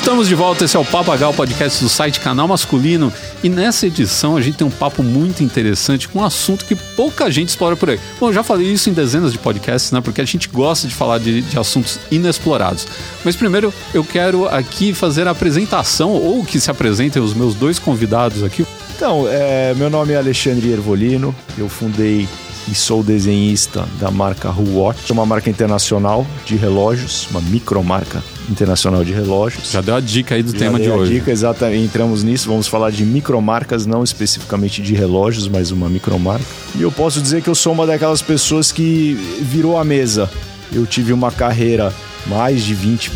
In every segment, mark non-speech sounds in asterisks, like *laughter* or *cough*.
Estamos de volta, esse é o Papagal, podcast do site Canal Masculino. E nessa edição a gente tem um papo muito interessante com um assunto que pouca gente explora por aí. Bom, eu já falei isso em dezenas de podcasts, né? Porque a gente gosta de falar de, de assuntos inexplorados. Mas primeiro eu quero aqui fazer a apresentação, ou que se apresentem os meus dois convidados aqui. Então, é, meu nome é Alexandre Ervolino, eu fundei e sou desenhista da marca Huwatch, uma marca internacional de relógios, uma micromarca internacional de relógios. Já deu a dica aí do Já tema de a hoje. dica, exatamente. Entramos nisso, vamos falar de micromarcas, não especificamente de relógios, mas uma micromarca. E eu posso dizer que eu sou uma daquelas pessoas que virou a mesa. Eu tive uma carreira mais de 20,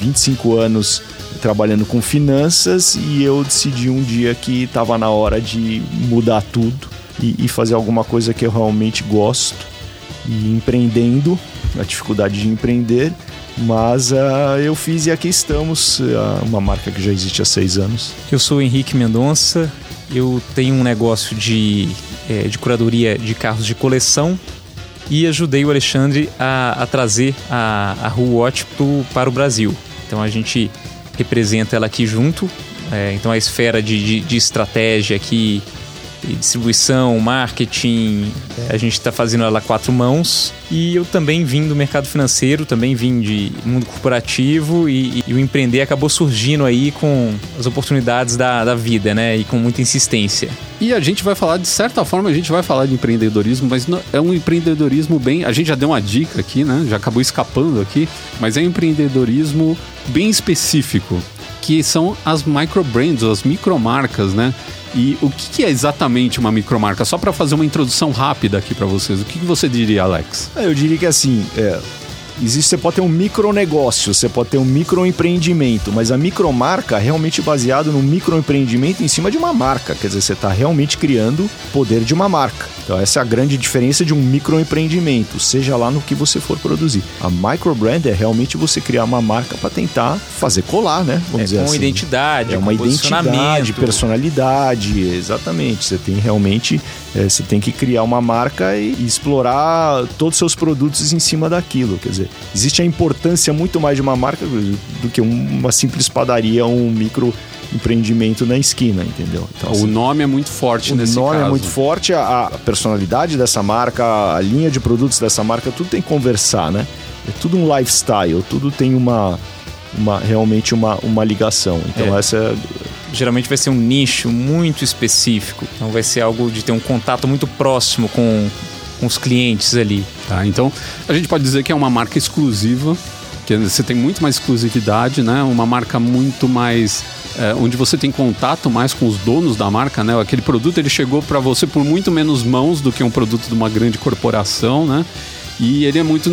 25 anos trabalhando com finanças e eu decidi um dia que estava na hora de mudar tudo e, e fazer alguma coisa que eu realmente gosto e empreendendo, a dificuldade de empreender, mas ah, eu fiz e aqui estamos, ah, uma marca que já existe há seis anos. Eu sou o Henrique Mendonça, eu tenho um negócio de, eh, de curadoria de carros de coleção e ajudei o Alexandre a, a trazer a, a Huwatch pro, para o Brasil. Então a gente representa ela aqui junto, eh, então a esfera de, de, de estratégia aqui, e distribuição, marketing, a gente está fazendo ela quatro mãos. E eu também vim do mercado financeiro, também vim de mundo corporativo e, e o empreender acabou surgindo aí com as oportunidades da, da vida, né? E com muita insistência. E a gente vai falar, de certa forma, a gente vai falar de empreendedorismo, mas é um empreendedorismo bem. A gente já deu uma dica aqui, né? Já acabou escapando aqui, mas é um empreendedorismo bem específico, que são as microbrands, as micromarcas, né? E o que é exatamente uma micromarca? Só para fazer uma introdução rápida aqui para vocês, o que que você diria, Alex? Ah, Eu diria que assim, é, existe, você pode ter um micronegócio, você pode ter um microempreendimento, mas a micromarca é realmente baseado no microempreendimento em cima de uma marca. Quer dizer, você está realmente criando poder de uma marca. Então essa é a grande diferença de um microempreendimento, seja lá no que você for produzir. A microbrand é realmente você criar uma marca para tentar fazer colar, né? Vamos É, dizer com assim. identidade, É uma com identidade, personalidade, exatamente. Você tem realmente, é, você tem que criar uma marca e, e explorar todos os seus produtos em cima daquilo. Quer dizer, existe a importância muito mais de uma marca do que uma simples padaria, um micro empreendimento na esquina, entendeu? Então, O assim, nome é muito forte o nesse nome caso. é muito forte, a, a personalidade dessa marca, a linha de produtos dessa marca, tudo tem que conversar, né? É tudo um lifestyle, tudo tem uma, uma realmente uma, uma ligação. Então É. essa é Geralmente vai ser um nicho muito específico. Então vai ser algo de ter um contato muito próximo com, com os clientes ali. Tá, então a gente pode dizer que é uma marca exclusiva, que você tem muito mais exclusividade, né? Uma marca muito mais é, onde você tem contato mais com os donos da marca, né? Aquele produto ele chegou para você por muito menos mãos do que um produto de uma grande corporação, né? E ele é muito,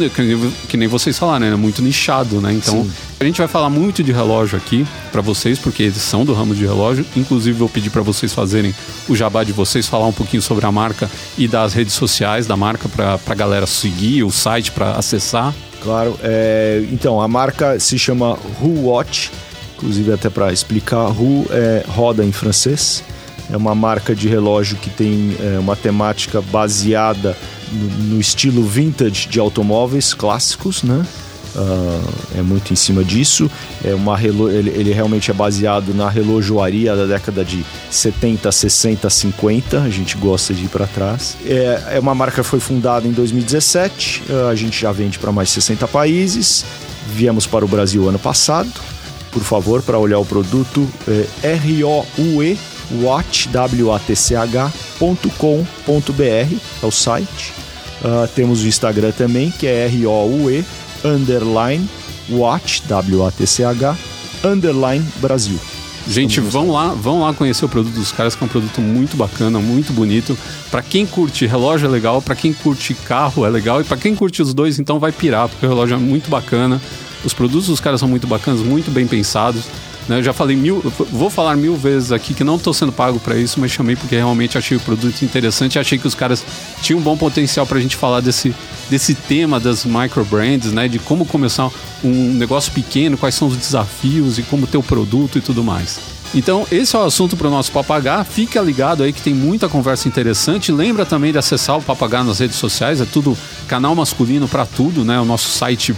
que nem- vocês falaram, né? É muito nichado, né? Então, Sim. a gente vai falar muito de relógio aqui para vocês, porque eles são do ramo de relógio. Inclusive, vou pedir para vocês fazerem o jabá de vocês, falar um pouquinho sobre a marca e das redes sociais da marca para a galera seguir, o site para acessar. Claro. é, então, a marca se chama Who Watch, inclusive até para explicar, Who é roda em francês. É uma marca de relógio que tem é, uma temática baseada no, no estilo vintage de automóveis clássicos, né? Ah, é muito em cima disso. É uma relo- ele, ele realmente é baseado na relojoaria da década de 70, 60, 50. A gente gosta de ir para trás. É, é uma marca que foi fundada em 2017. Ah, a gente já vende para mais de 60 países. Viemos para o Brasil ano passado. Por favor, para olhar o produto, é R-O-U-E W-A-T-C-H.com.br é o site. Ah, temos o Instagram também, que é R-O-U-E underline watch, W-A-T-C-H, underline Brasil. Gente, vão lá, vão lá conhecer o produto dos caras, que é um produto muito bacana, muito bonito. Para quem curte relógio é legal, para quem curte carro é legal e para quem curte os dois, então vai pirar, porque o relógio é muito bacana. Os produtos dos caras são muito bacanas, muito bem pensados. Né? Eu já falei mil, vou falar mil vezes aqui que não estou sendo pago para isso, mas chamei porque realmente achei o produto interessante achei que os caras tinham um bom potencial para a gente falar desse, desse tema das microbrands, né? De como começar um negócio pequeno, quais são os desafios e como ter o produto e tudo mais. Então, esse é o assunto para o nosso Papagá. Fica ligado aí que tem muita conversa interessante. Lembra também de acessar o Papagá nas redes sociais, é tudo canal masculino para tudo, né? O nosso site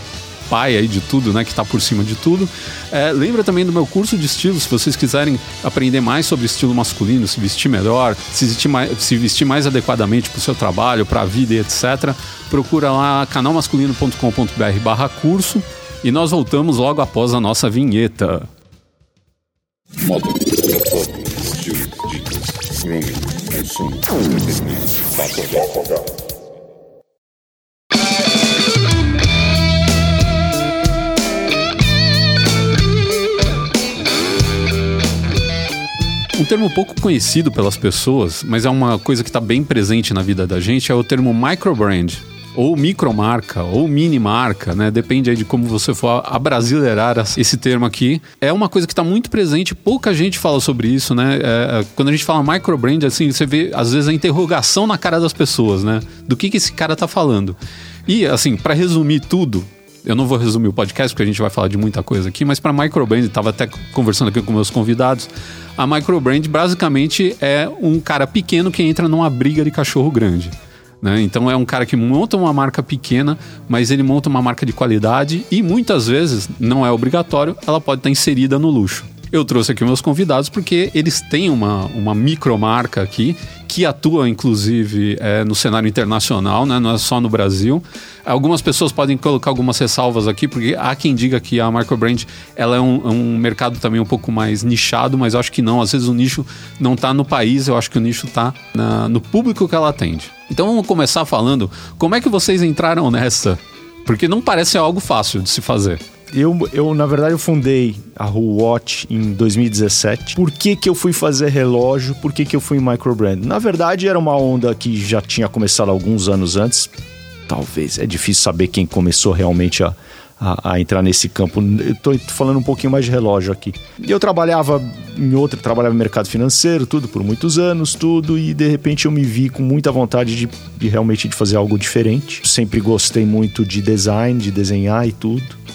pai aí de tudo, né? Que está por cima de tudo. É, lembra também do meu curso de estilo, se vocês quiserem aprender mais sobre estilo masculino, se vestir melhor, se vestir mais, se vestir mais adequadamente para o seu trabalho, para a vida e etc. Procura lá canalmasculino.com.br barra curso e nós voltamos logo após a nossa vinheta. Moda, estilo, dicas, consumo, Um termo pouco conhecido pelas pessoas, mas é uma coisa que está bem presente na vida da gente, é o termo microbrand ou micromarca, ou mini marca, né? Depende aí de como você for abrasileirar esse termo aqui. É uma coisa que está muito presente, pouca gente fala sobre isso, né? É, é, quando a gente fala microbrand, assim, você vê às vezes a interrogação na cara das pessoas, né? Do que, que esse cara está falando. E, assim, para resumir tudo, eu não vou resumir o podcast porque a gente vai falar de muita coisa aqui, mas para microbrand, estava até conversando aqui com meus convidados, a microbrand basicamente é um cara pequeno que entra numa briga de cachorro grande. Né? Então é um cara que monta uma marca pequena, mas ele monta uma marca de qualidade e muitas vezes, não é obrigatório, ela pode estar inserida no luxo. Eu trouxe aqui meus convidados porque eles têm uma, uma micromarca aqui que atua inclusive é, no cenário internacional, né? não é só no Brasil. Algumas pessoas podem colocar algumas ressalvas aqui, porque há quem diga que a microbrand ela é um, um mercado também um pouco mais nichado, mas acho que não. Às vezes o nicho não está no país, eu acho que o nicho está no público que ela atende. Então vamos começar falando como é que vocês entraram nessa? Porque não parece algo fácil de se fazer. Eu, eu, na verdade, eu fundei a Who Watch em 2017. Por que, que eu fui fazer relógio? Por que, que eu fui em microbrand? Na verdade, era uma onda que já tinha começado alguns anos antes. Talvez, é difícil saber quem começou realmente a, a, a, entrar nesse campo. Estou falando um pouquinho mais de relógio aqui. Eu trabalhava em outra, trabalhava no mercado financeiro, tudo por muitos anos, tudo, e de repente eu me vi com muita vontade de, de realmente de fazer algo diferente. Sempre gostei muito de design, de desenhar e tudo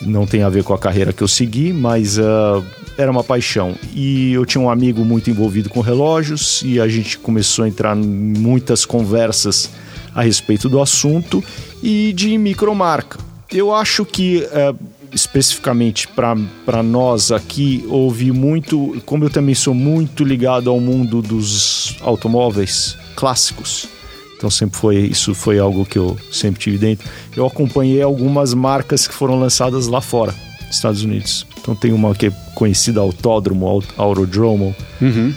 não tem a ver com a carreira que eu segui, mas uh, era uma paixão. E eu tinha um amigo muito envolvido com relógios e a gente começou a entrar em muitas conversas a respeito do assunto e de micromarca. Eu acho que. Uh, especificamente para nós aqui, houve muito. Como eu também sou muito ligado ao mundo dos automóveis clássicos, então sempre foi isso foi algo que eu sempre tive dentro. Eu acompanhei algumas marcas que foram lançadas lá fora, Estados Unidos. Então tem uma que é conhecida Autódromo, Aurodromo. Uhum.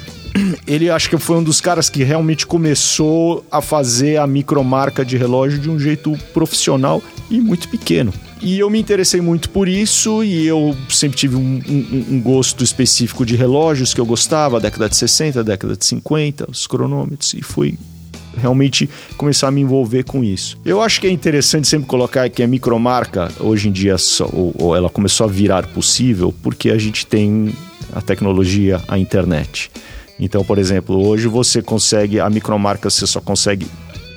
Ele acho que foi um dos caras que realmente começou a fazer a micromarca de relógio de um jeito profissional e muito pequeno. E eu me interessei muito por isso e eu sempre tive um, um, um, gosto específico de relógios que eu gostava, década de 60, década de 50, os cronômetros, e fui realmente começar a me envolver com isso. Eu acho que é interessante sempre colocar que a micromarca, hoje em dia, só, ou, ou ela começou a virar possível porque a gente tem a tecnologia, a internet. Então, por exemplo, hoje você consegue, a micromarca você só consegue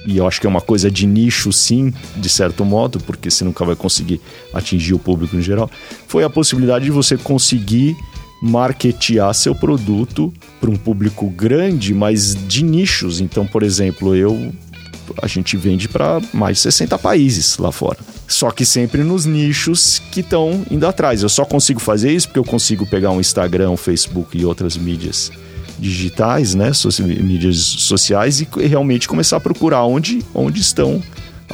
e eu acho que é uma coisa de nicho, sim, de certo modo, porque você nunca vai conseguir atingir o público em geral, foi a possibilidade de você conseguir marketear seu produto para um público grande, mas de nichos. Então, por exemplo, eu a gente vende para mais de 60 países lá fora. Só que sempre nos nichos que estão indo atrás. Eu só consigo fazer isso porque eu consigo pegar um Instagram, um Facebook e outras mídias digitais, né, mídias sociais e realmente começar a procurar onde, onde estão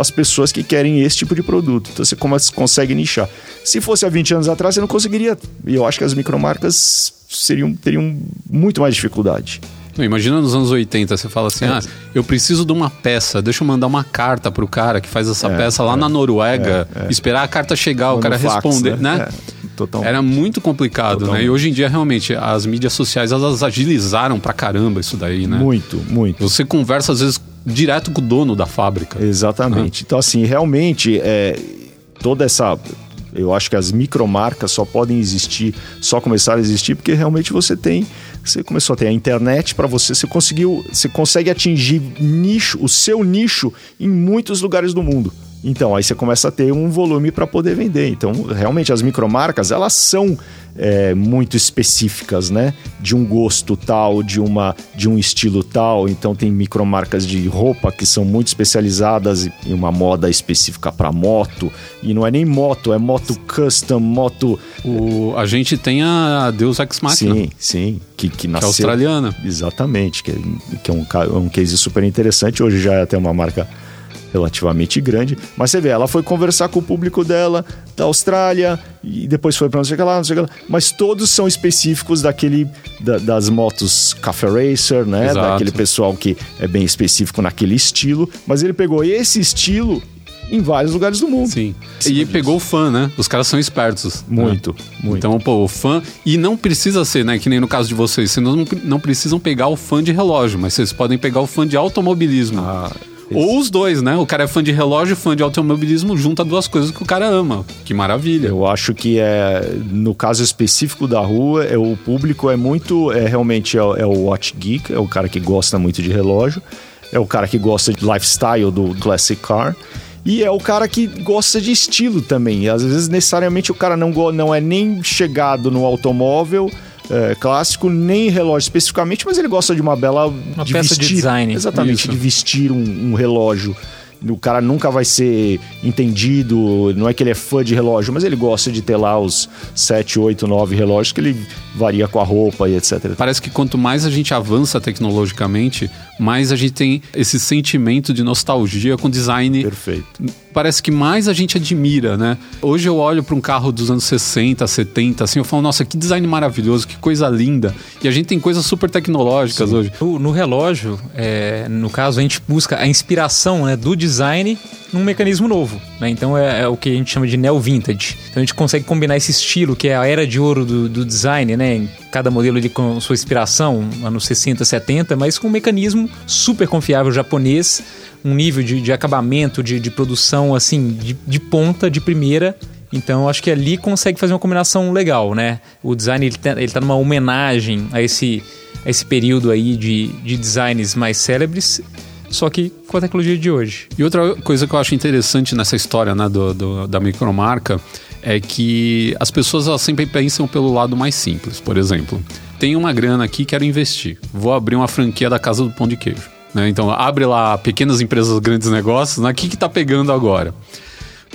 as pessoas que querem esse tipo de produto. Então você consegue nichar. Se fosse há 20 anos atrás, você não conseguiria. E eu acho que as micromarcas seriam, teriam muito mais dificuldade. Imagina nos anos 80, você fala assim: é. ah, eu preciso de uma peça, deixa eu mandar uma carta pro cara que faz essa é, peça lá é, na Noruega, é, é. esperar a carta chegar, o cara fax, responder, né? né? É, Era muito complicado, Totalmente. né? E hoje em dia, realmente, as mídias sociais, elas agilizaram pra caramba isso daí, né? Muito, muito. Você conversa, às vezes, direto com o dono da fábrica. Exatamente. Então, assim, realmente, é, toda essa eu acho que as micromarcas só podem existir, só começar a existir porque realmente você tem, você começou a ter a internet para você, você conseguiu, você consegue atingir nicho, o seu nicho em muitos lugares do mundo. Então, aí você começa a ter um volume para poder vender. Então, realmente, as micromarcas, elas são é, muito específicas, né? De um gosto tal, de, uma, de um estilo tal. Então, tem micromarcas de roupa que são muito especializadas em uma moda específica para moto. E não é nem moto, é moto custom, moto... O, a gente tem a Deus Ex Machina. Sim, sim. Que, que nasceu... Que é australiana. Exatamente. Que, que é um, um case super interessante. Hoje já é até uma marca relativamente grande. Mas você vê, ela foi conversar com o público dela, da Austrália, e depois foi para não sei o que lá, não sei o que lá. Mas todos são específicos daquele, da, das motos Café Racer, né? Exato. Daquele pessoal que é bem específico naquele estilo. Mas ele pegou esse estilo em vários lugares do mundo. Sim. E pegou o fã, né? Os caras são espertos. Muito, né? muito. Então, pô, o fã. E não precisa ser, né? Que nem no caso de vocês. Vocês não, não precisam pegar o fã de relógio, mas vocês podem pegar o fã de automobilismo. Ah, Ou os dois, né? O cara é fã de relógio, fã de automobilismo, junta duas coisas que o cara ama. Que maravilha. Eu acho que é no caso específico da rua, é o público é muito é realmente é, o- é o watch geek, é o cara que gosta muito de relógio, é o cara que gosta de lifestyle do classic car. E é o cara que gosta de estilo também. Às vezes, necessariamente, o cara não, não é nem chegado no automóvel é, clássico, nem relógio especificamente, mas ele gosta de uma bela. Uma de peça de vestir. design. Exatamente, Isso. de vestir um, um relógio. O cara nunca vai ser entendido, não é que ele é fã de relógio, mas ele gosta de ter lá os 7, 8, 9 relógios que ele varia com a roupa e etc. Parece que quanto mais a gente avança tecnologicamente, mais a gente tem esse sentimento de nostalgia com design. Perfeito. Parece que mais a gente admira, né? Hoje eu olho para um carro dos anos 60, 70, assim, eu falo, nossa, que design maravilhoso, que coisa linda. E a gente tem coisas super tecnológicas hoje. No, no relógio, é, no caso, a gente busca a inspiração né, do design num mecanismo novo. Né? Então é, é o que a gente chama de neo-vintage. Então a gente consegue combinar esse estilo, que é a era de ouro do, do design, né? Cada modelo ali com sua inspiração, anos 60, 70, mas com um mecanismo super confiável japonês, um nível de, de acabamento, de, de produção assim, de, de ponta, de primeira. Então, acho que ali consegue fazer uma combinação legal, né? O design, ele tá, ele tá numa homenagem a esse, a esse período aí de, de designs mais célebres, só que com a tecnologia de hoje. E outra coisa que eu acho interessante nessa história né, do, do- da micromarca é que as pessoas elas sempre pensam pelo lado mais simples. Por exemplo, tenho uma grana aqui, quero investir. Vou abrir uma franquia da Casa do Pão de Queijo. né? Então, abre lá pequenas empresas, grandes negócios. né? O que está pegando agora?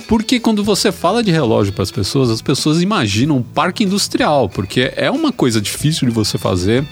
Porque quando você fala de relógio para as pessoas, as pessoas imaginam um parque industrial, porque é uma coisa difícil de você fazer,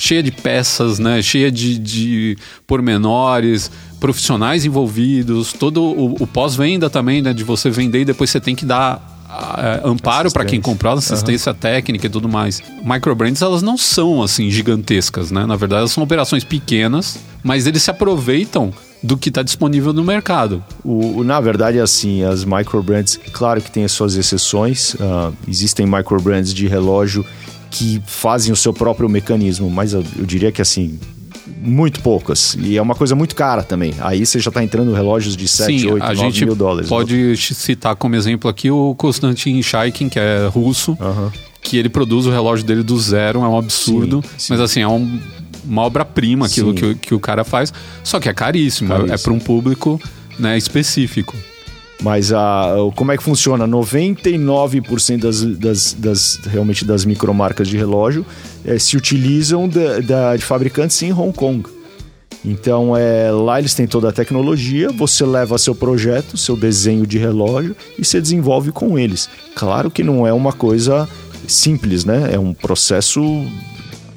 cheia de peças, né? cheia de, de pormenores, profissionais envolvidos, todo o, o pós-venda também, né? de você vender e depois você tem que dar ah, amparo para quem comprou, assistência técnica e tudo mais. Microbrands, elas não são assim gigantescas, né? Na verdade, elas são operações pequenas, mas eles se aproveitam do que está disponível no mercado. O, o- na verdade, assim, as microbrands, claro que tem as suas exceções. ah, existem microbrands de relógio que fazem o seu próprio mecanismo, mas eu, eu diria que assim. Muito poucas. E é uma coisa muito cara também. Aí você já está entrando relógios de 7, Sim, 8, a 9 gente mil dólares. né? pode citar como exemplo aqui o Konstantin Shaikin, que é russo, que ele produz o relógio dele do zero, é um absurdo. Sim, sim. Mas assim, é um- uma obra-prima aquilo que, o- que o cara faz. Só que é caríssimo, Caríssimo. é para um público né, específico. Mas a, o- como é que funciona? 99% das, das, das- realmente das micromarcas de relógio eh, se utilizam da, da- de fabricantes em Hong Kong. Então é, lá eles têm toda a tecnologia, você leva seu projeto, seu desenho de relógio e você desenvolve com eles. Claro que não é uma coisa simples, né? É um processo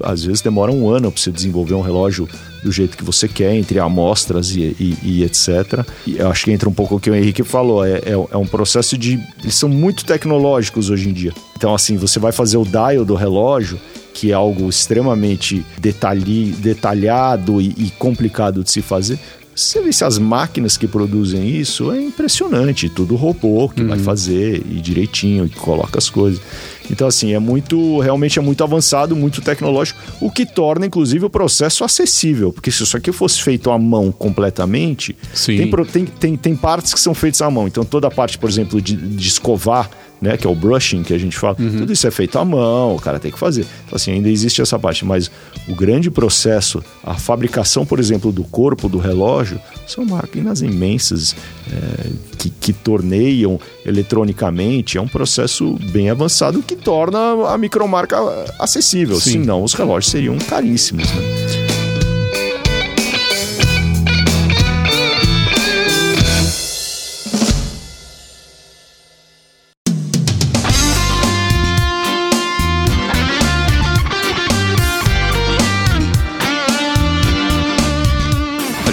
às vezes demora um ano para você desenvolver um relógio do jeito que você quer, entre amostras e, e- e etc. E eu acho que entra um pouco o que o Henrique falou, é, é- é um processo de... Eles são muito tecnológicos hoje em dia. Então, assim, você vai fazer o dial do relógio, que é algo extremamente detalhi, detalhado e, e complicado de se fazer. Você vê se as máquinas que produzem isso é impressionante, tudo robô que vai fazer e direitinho, que coloca as coisas. Então, assim, é muito, realmente é muito avançado, muito tecnológico, o que torna, inclusive, o processo acessível. Porque se isso aqui fosse feito à mão completamente, Sim. tem, tem, tem, tem partes que são feitas à mão. Então, toda a parte, por exemplo, de, de escovar né? Que é o brushing que a gente fala. Uhum. Tudo isso é feito à mão, o cara tem que fazer. Então, assim, ainda existe essa parte. Mas o grande processo, a fabricação, por exemplo, do corpo do relógio, são máquinas imensas é, que, que torneiam eletronicamente. É um processo bem avançado que torna a micromarca acessível. Sim. Senão, os relógios seriam caríssimos, né?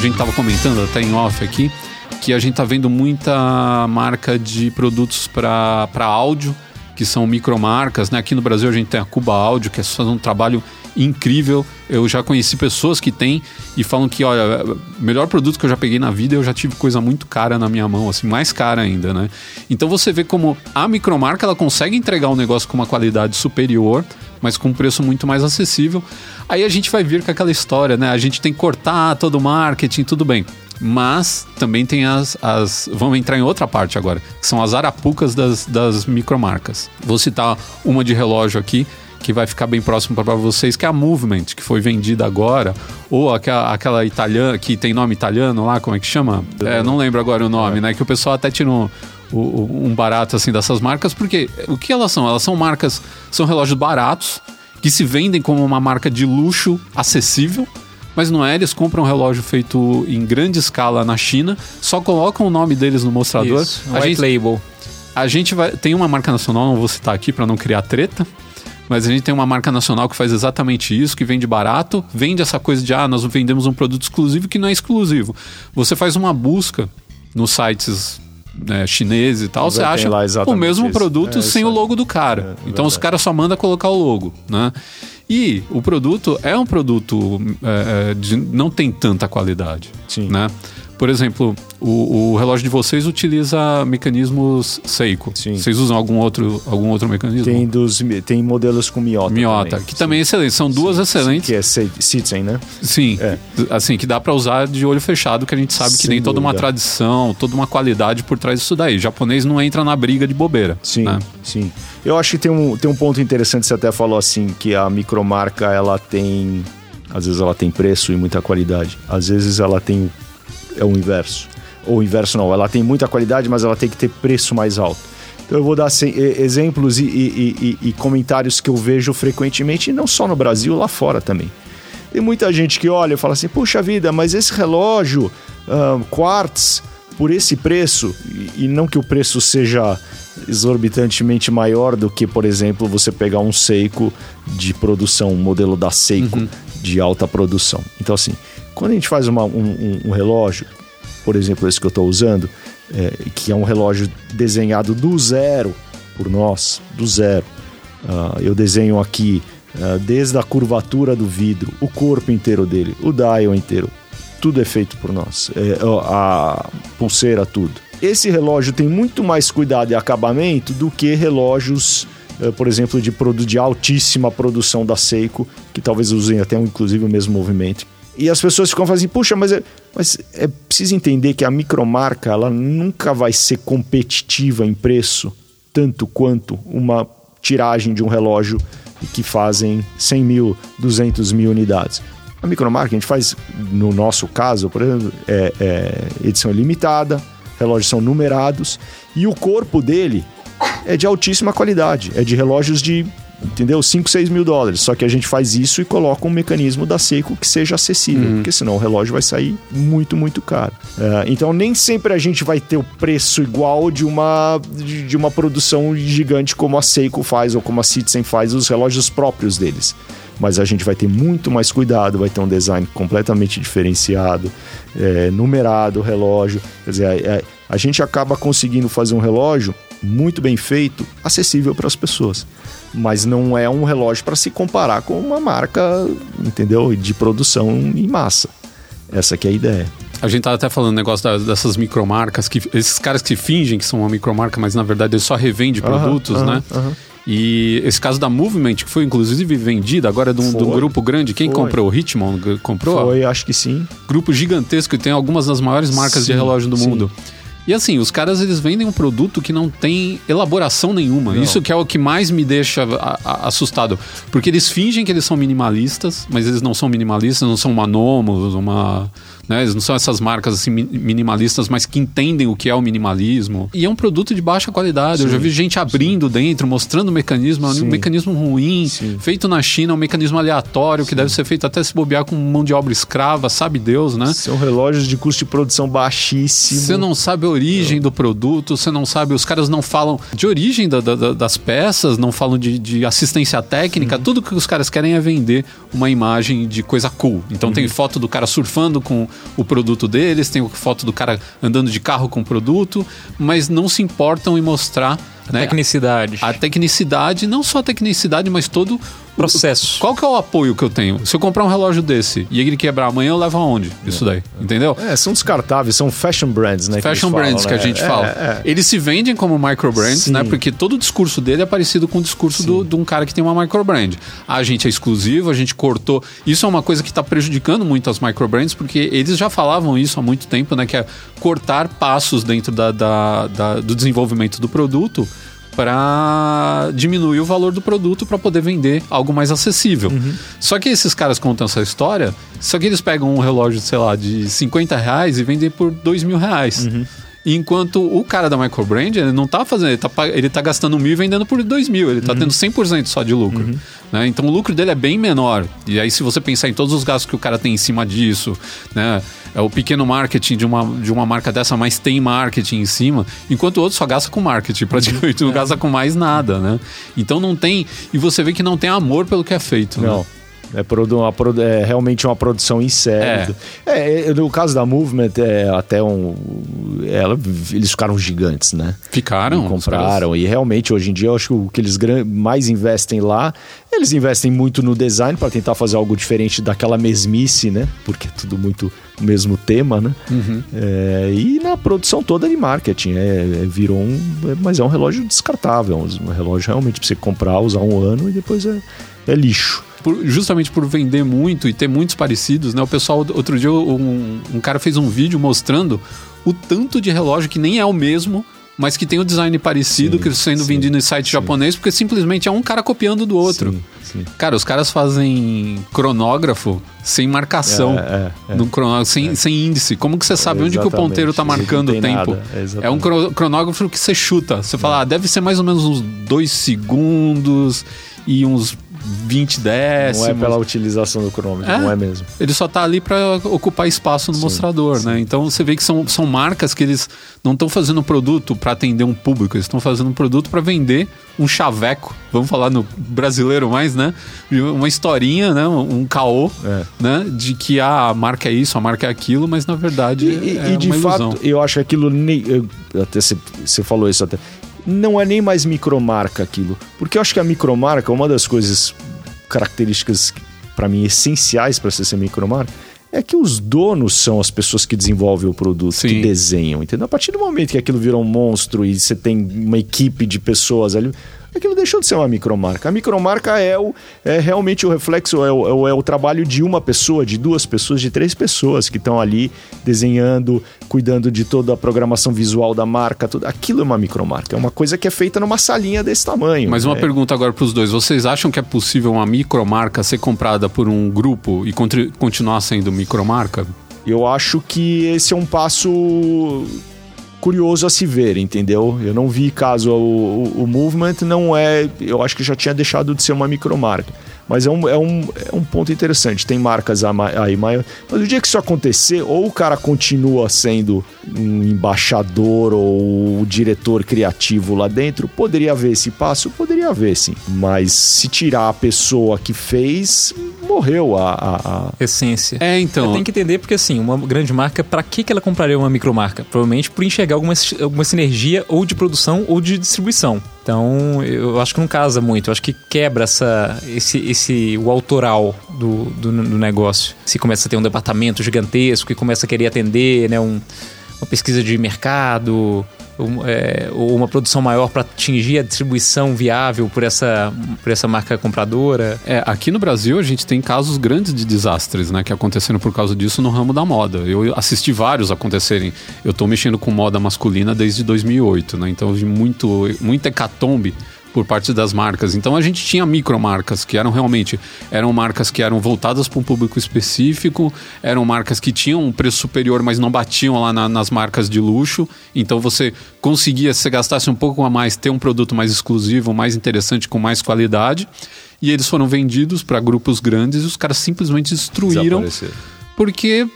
Gente estava comentando até em off aqui que a gente tá vendo muita marca de produtos para áudio, que são micromarcas, né? Aqui no Brasil a gente tem a Cuba Áudio, que é fazendo um trabalho incrível. Eu já conheci pessoas que têm e falam que, olha, melhor produto que eu já peguei na vida, eu já tive coisa muito cara na minha mão, assim, mais cara ainda, né? Então você vê como a micromarca ela consegue entregar um negócio com uma qualidade superior, mas com um preço muito mais acessível. Aí a gente vai vir com aquela história, né? A gente tem que cortar todo o marketing, tudo bem. Mas também tem as, as. Vamos entrar em outra parte agora, que são as arapucas das, das micromarcas. Vou citar uma de relógio aqui, que vai ficar bem próximo para vocês, que é a Movement, que foi vendida agora, ou aquela, aquela italiana, que tem nome italiano lá, como é que chama? É, não lembro agora o nome, né? Que o pessoal até tira um, um um barato assim dessas marcas, porque o que elas são? Elas são marcas, são relógios baratos, que se vendem como uma marca de luxo acessível, mas não é, eles compram um relógio feito em grande escala na China, só colocam o nome deles no mostrador. Isso, a, white gente, label. a gente vai. Tem uma marca nacional, não vou citar aqui para não criar treta. Mas a gente tem uma marca nacional que faz exatamente isso, que vende barato, vende essa coisa de ah, nós vendemos um produto exclusivo que não é exclusivo. Você faz uma busca nos sites né, chineses e tal, você acha o mesmo isso. produto É, sem o logo do cara. É, então os caras só mandam colocar o logo, né? E o produto é um produto é, é, de, não tem tanta qualidade, Sim. né? Por exemplo, o, o relógio de vocês utiliza mecanismos Seiko. Sim. Vocês usam algum outro, algum outro mecanismo? Tem, dos, tem modelos com miota. Miota, também. que também é excelente. São duas excelentes. Que é Citizen, né? Sim, É. assim, que dá pra usar de olho fechado, que a gente sabe que Sem tem toda uma tradição, toda uma qualidade por trás disso daí. O japonês não entra na briga de bobeira. Sim, né? sim. Eu acho que tem um, tem um ponto interessante, você até falou assim, que a micromarca, ela tem... Às vezes ela tem preço e muita qualidade. Às vezes ela tem... É o inverso. Ou o inverso não. Ela tem muita qualidade, mas ela tem que ter preço mais alto. Então eu vou dar assim, exemplos e, e- e- e comentários que eu vejo frequentemente, e não só no Brasil, lá fora também. Tem muita gente que olha e fala assim: puxa vida, mas esse relógio ah, quartz por esse preço, e, e não que o preço seja exorbitantemente maior do que, por exemplo, você pegar um Seiko de produção, um modelo da Seiko de alta produção. Então, assim, quando a gente faz uma- um, um- relógio, por exemplo, esse que eu estou usando, é, que é um relógio desenhado do zero por nós, do zero. Ah, eu desenho aqui ah, desde a curvatura do vidro, o corpo inteiro dele, o dial inteiro, tudo é feito por nós. É, a pulseira, tudo. Esse relógio tem muito mais cuidado e acabamento do que relógios, eh, por exemplo, de, de altíssima produção da Seiko, que talvez usem até inclusive o mesmo movimento. E as pessoas ficam falando assim, puxa, mas é, mas é preciso entender que a micromarca ela nunca vai ser competitiva em preço tanto quanto uma tiragem de um relógio que fazem 100 mil, 200 mil unidades. A micromarca a gente faz, no nosso caso, por exemplo, é, é edição limitada, relógios são numerados e o corpo dele é de altíssima qualidade, é de relógios de, entendeu? 5, 6 mil dólares. Só que a gente faz isso e coloca um mecanismo da Seiko que seja acessível, porque senão o relógio vai sair muito, muito caro. É, então nem sempre a gente vai ter o preço igual de uma, de de uma produção gigante como a Seiko faz ou como a Citizen faz, os relógios próprios deles. Mas a gente vai ter muito mais cuidado, vai ter um design completamente diferenciado, é, numerado o relógio. Quer dizer, a, a- a gente acaba conseguindo fazer um relógio muito bem feito, acessível para as pessoas. Mas não é um relógio para se comparar com uma marca, entendeu? De produção em massa. Essa que é a ideia. A gente tava até falando negócio da- dessas micromarcas, que esses caras que fingem que são uma micromarca, mas na verdade eles só revendem Aham, produtos, aham, né? aham. E esse caso da Movement, que foi inclusive vendida agora de um, de um grupo grande, quem Foi. comprou? O Hitmon comprou? Foi, acho que sim. Grupo gigantesco que tem algumas das maiores marcas de Sim, relógio do sim. mundo. E assim, os caras eles vendem um produto que não tem elaboração nenhuma. Não. Isso que é o que mais me deixa a- a- assustado. Porque eles fingem que eles são minimalistas, mas eles não são minimalistas, não são uma Nomos, uma. Né? Eles não são essas marcas assim mi- minimalistas, mas que entendem o que é o minimalismo. E é um produto de baixa qualidade. Eu já vi gente abrindo dentro, mostrando o mecanismo. É um Sim. mecanismo ruim, Sim. feito na China, um mecanismo aleatório, que deve ser feito até se bobear com mão de obra escrava, sabe Deus, né? São relógios de custo de produção baixíssimo. Você não sabe a origem do produto, você não sabe, os caras não falam de origem da- da- da- das peças, não falam de, de assistência técnica, tudo que os caras querem é vender uma imagem de coisa cool. Então tem foto do cara surfando com o produto deles, tem foto do cara andando de carro com o produto, mas não se importam em mostrar né, Tecnicidade. a tecnicidade, não só a tecnicidade, mas todo Processo. Qual que é o apoio que eu tenho? Se eu comprar um relógio desse e ele quebrar amanhã, eu levo aonde? Isso daí, entendeu? É, são descartáveis, são fashion brands, né? Fashion eles falam, brands que a né? gente É, fala. é. Eles se vendem como microbrands, Sim. né? Porque todo o discurso dele é parecido com o discurso do- de um cara que tem uma microbrand. A gente é exclusivo, a gente cortou. Isso é uma coisa que está prejudicando muito as microbrands, porque eles já falavam isso há muito tempo, né? Que é cortar passos dentro da, da- da- do desenvolvimento do produto para diminuir o valor do produto para poder vender algo mais acessível. Só que esses caras contam essa história, só que eles pegam um relógio, sei lá, de 50 reais e vendem por 2 mil reais. Enquanto o cara da microbrand, ele não tá fazendo, ele tá, ele tá gastando mil e vendendo por dois mil, ele tá tendo 100% só de lucro. né? Então o lucro dele é bem menor. E aí, se você pensar em todos os gastos que o cara tem em cima disso, né? É o pequeno marketing de uma, de uma marca dessa, mas tem marketing em cima, enquanto o outro só gasta com marketing, praticamente não *laughs* gasta com mais nada, né? Então não tem. E você vê que não tem amor pelo que é feito. né? É, uma é realmente uma produção em série. É. é, no caso da Movement, é até um. Ela, eles ficaram gigantes, né? Ficaram. E compraram. E realmente, hoje em dia, eu acho que o que eles mais investem lá, eles investem muito no design para tentar fazer algo diferente daquela mesmice, né? Porque é tudo muito o mesmo tema, né? Uhum. É, e na produção toda de marketing. É, é, virou um. é, mas é um relógio descartável. Um relógio realmente para você comprar, usar um ano e depois é, é lixo. Por- justamente por vender muito e ter muitos parecidos, né? O pessoal, outro dia, um, um cara fez um vídeo mostrando o tanto de relógio que nem é o mesmo, mas que tem o design parecido, Sim, que sendo sim, vendido em site japonês, porque simplesmente é um cara copiando do outro. Sim, sim. Cara, os caras fazem cronógrafo sem marcação. É, é, é. No cronógrafo, sem, sem índice. Como que você sabe onde que o ponteiro tá marcando o tem tempo? é. É um cro- cronógrafo que você chuta. Você fala, ah, deve ser mais ou menos uns dois segundos e uns 20 Não décimos. é pela utilização do cronômetro, É? não é mesmo. Ele só tá ali para ocupar espaço no Sim, mostrador, né? Então você vê que são, são marcas que eles não estão fazendo um produto para atender um público, eles estão fazendo um produto para vender um chaveco, vamos falar no brasileiro mais, né? Uma historinha, né? Um caô, É. né? De que ah, a marca é isso, a marca é aquilo, mas na verdade E, é e de fato, eu acho que aquilo até você falou isso até. Não é nem mais micromarca aquilo. Porque eu acho que a micromarca, uma das coisas, características, para mim, essenciais para ser micromarca, é que os donos são as pessoas que desenvolvem o produto, Sim. que desenham, entendeu? A partir do momento que aquilo virou um monstro e você tem uma equipe de pessoas ali, aquilo deixou de ser uma micromarca. A micromarca é, o, é realmente o reflexo, é o, é o- é o trabalho de uma pessoa, de duas pessoas, de três pessoas que estão ali desenhando, cuidando de toda a programação visual da marca. Tudo. Aquilo é uma micromarca. É uma coisa que é feita numa salinha desse tamanho. Mas uma É, pergunta agora para os dois. Vocês acham que é possível uma micromarca ser comprada por um grupo e continuar sendo micromarca? Eu acho que esse é um passo curioso a se ver, entendeu? Eu não vi caso o, o, o Movement não é, eu acho que já tinha deixado de ser uma micromarca. Mas é um, é um, é um ponto interessante. Tem marcas aí maior. Mas o dia que isso acontecer, ou o cara continua sendo um embaixador ou o diretor criativo lá dentro, poderia haver esse passo? Poderia haver, sim. Mas se tirar a pessoa que fez, morreu a- a- a, Essência. É, então. Tem que entender porque, assim, uma grande marca, pra que, que ela compraria uma micromarca? Provavelmente por enxergar alguma, alguma sinergia ou de produção ou de distribuição. Então, eu acho que não casa muito. Eu acho que quebra essa, esse, esse, o autoral do, do, do negócio. Se começa a ter um departamento gigantesco e começa a querer atender, né, um, uma pesquisa de mercado, é, ou uma produção maior para atingir a distribuição viável por essa, por essa marca compradora? É, aqui no Brasil a gente tem casos grandes de desastres, né, que aconteceram por causa disso no ramo da moda. Eu assisti vários acontecerem. Eu tô mexendo com moda masculina desde 2008, né? Então eu vi muito, muita hecatombe por parte das marcas. Então a gente tinha micromarcas que eram realmente eram marcas que eram voltadas para um público específico, eram marcas que tinham um preço superior, mas não batiam lá na, nas marcas de luxo. Então você conseguia, se você gastasse um pouco a mais, ter um produto mais exclusivo, mais interessante, com mais qualidade. E eles foram vendidos para grupos grandes e os caras simplesmente destruíram. Porque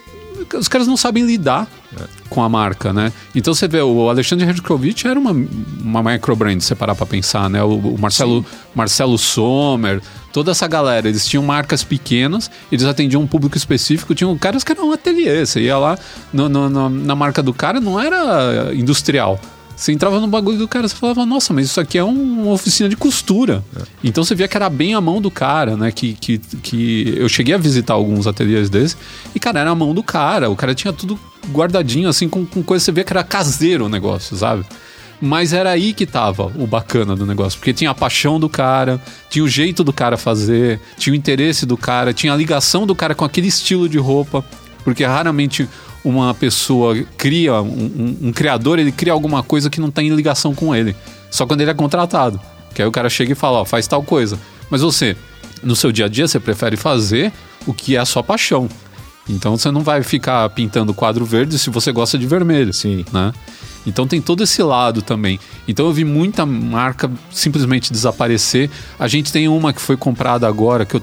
os caras não sabem lidar é. com a marca, né? Então você vê, o Alexandre Redkovich era uma, uma microbrand, se você parar pra pensar, né? O, o Marcelo, Marcelo Sommer, toda essa galera, eles tinham marcas pequenas, eles atendiam um público específico, tinham caras que eram um ateliê, você ia lá no, no, no, na marca do cara, não era industrial. Você entrava no bagulho do cara, você falava, nossa, mas isso aqui é um, uma oficina de costura. É. Então você via que era bem a mão do cara, né? Que, que, que eu cheguei a visitar alguns ateliês desses e, cara, era a mão do cara. O cara tinha tudo guardadinho, assim, com, com coisa, você via que era caseiro o negócio, sabe? Mas era aí que tava o bacana do negócio, porque tinha a paixão do cara, tinha o jeito do cara fazer, tinha o interesse do cara, tinha a ligação do cara com aquele estilo de roupa, porque raramente uma pessoa cria, um, um, um, criador, ele cria alguma coisa que não tem ligação com ele. Só quando ele é contratado. Que aí o cara chega e fala, ó, faz tal coisa. Mas você, no seu dia a dia, você prefere fazer o que é a sua paixão. Então você não vai ficar pintando quadro verde se você gosta de vermelho. Sim. Né? Então tem todo esse lado também. Então eu vi muita marca simplesmente desaparecer. A gente tem uma que foi comprada agora, que eu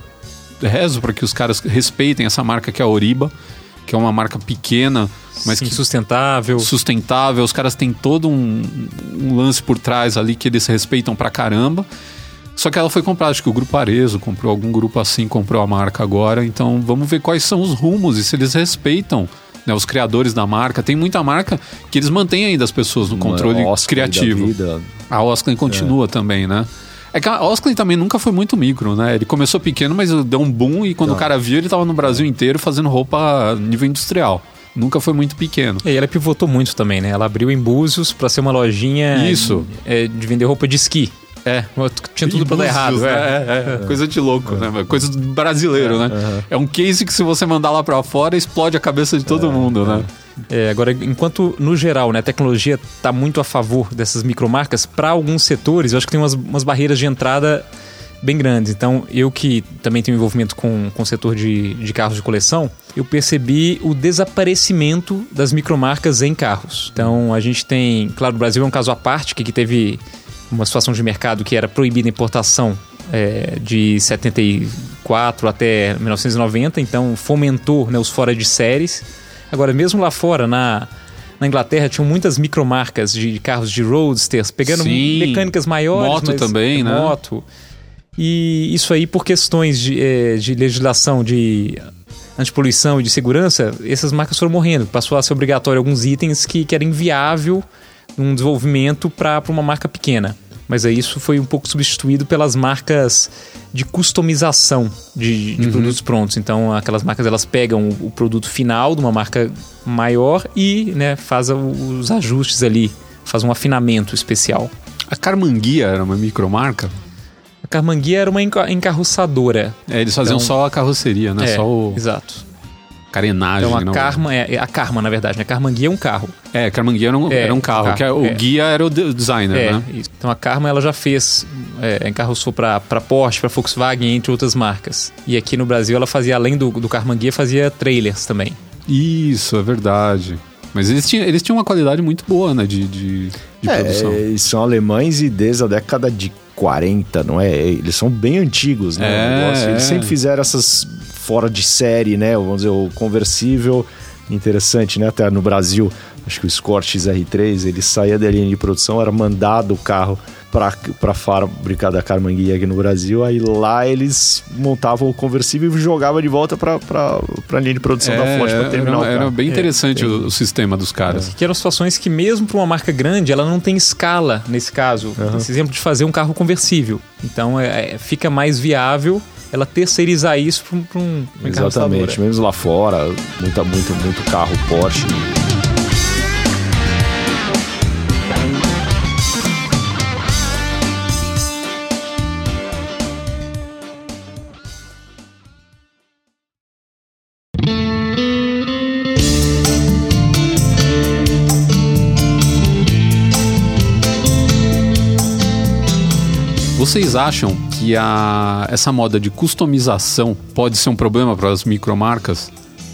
rezo para que os caras respeitem essa marca, que é a Oriba que é uma marca pequena, mas Sim, que sustentável. Sustentável. Os caras têm todo um, um, lance por trás ali que eles respeitam pra caramba. Só que ela foi comprada, acho que o Grupo Arezo comprou, algum grupo assim comprou a marca agora. Então vamos ver quais são os rumos e se eles respeitam né, os criadores da marca. Tem muita marca que eles mantêm ainda as pessoas no controle criativo. A Oscar continua é. também, né? É que a Osklin também nunca foi muito micro, né? Ele começou pequeno, mas deu um boom e quando tá. o cara viu, ele tava no Brasil inteiro fazendo roupa nível industrial. Nunca foi muito pequeno. E ela pivotou muito também, né? Ela abriu em Búzios para ser uma lojinha Isso. De, é, de vender roupa de esqui. É, tinha tudo pra dar errado. Né? É, é, é, coisa de louco, é. né? Coisa brasileiro, né? É um case que se você mandar lá para fora, explode a cabeça de todo mundo, né? É, agora, enquanto no geral né, a tecnologia está muito a favor dessas micromarcas, para alguns setores eu acho que tem umas, umas barreiras de entrada bem grandes. Então, eu que também tenho envolvimento com, com o setor de, de carros de coleção, eu percebi o desaparecimento das micromarcas em carros. Então, a gente tem, claro, o Brasil é um caso à parte, que, que teve uma situação de mercado que era proibida a importação é, de 74 até 1990, então fomentou né, os fora de séries. Agora, mesmo lá fora, na, na Inglaterra, tinham muitas micromarcas de carros de roadsters, pegando Sim, mecânicas maiores. Moto também, né? Moto. E isso aí, por questões de, é, de legislação de antipoluição e de segurança, essas marcas foram morrendo. Passou a ser obrigatório alguns itens que, que era inviável um desenvolvimento para uma marca pequena mas aí isso foi um pouco substituído pelas marcas de customização de, de uhum. produtos prontos. Então, aquelas marcas elas pegam o, o, produto final de uma marca maior e né, faz os ajustes ali, faz um afinamento especial. A Carmanguia era uma micromarca? A Carmanguia era uma encarroçadora. É, eles faziam então, só a carroceria, né? É, só o... Exato. Carenagem, então, a não. Karma, é, é, a Karma, na verdade, né? Karma Guia é um carro. É, Karma Guia era um, é, era um carro, é, o é. guia era o designer, é, né? Isso. Então a Karma ela já fez, é, encarroçou para Porsche, para Volkswagen, entre outras marcas. E aqui no Brasil ela fazia, além do, do Karma Guia, fazia trailers também. Isso, é verdade. Mas eles tinham, eles tinham uma qualidade muito boa, né, de, de, de é, produção. Eles são alemães e desde a década de 40, não é? Eles são bem antigos, né? É, eles é. sempre fizeram essas fora de série, né? Vamos dizer, o conversível interessante, né? Até no Brasil, acho que o Escort XR3, ele saía da linha de produção, era mandado o carro para a fábrica da Carmanguia aqui no Brasil, aí lá eles montavam o conversível e jogavam de volta para a linha de produção é, da Ford para terminar era, o carro. Era bem interessante é, o, o, sistema dos caras. É. Que eram situações que mesmo para uma marca grande, ela não tem escala nesse caso. Uhum. Esse exemplo de fazer um carro conversível. Então é, é fica mais viável ela terceirizar isso para um, um Exatamente, mesmo lá fora, muita, muito, muito carro Porsche. Vocês acham que a, essa moda de customização pode ser um problema para as micromarcas?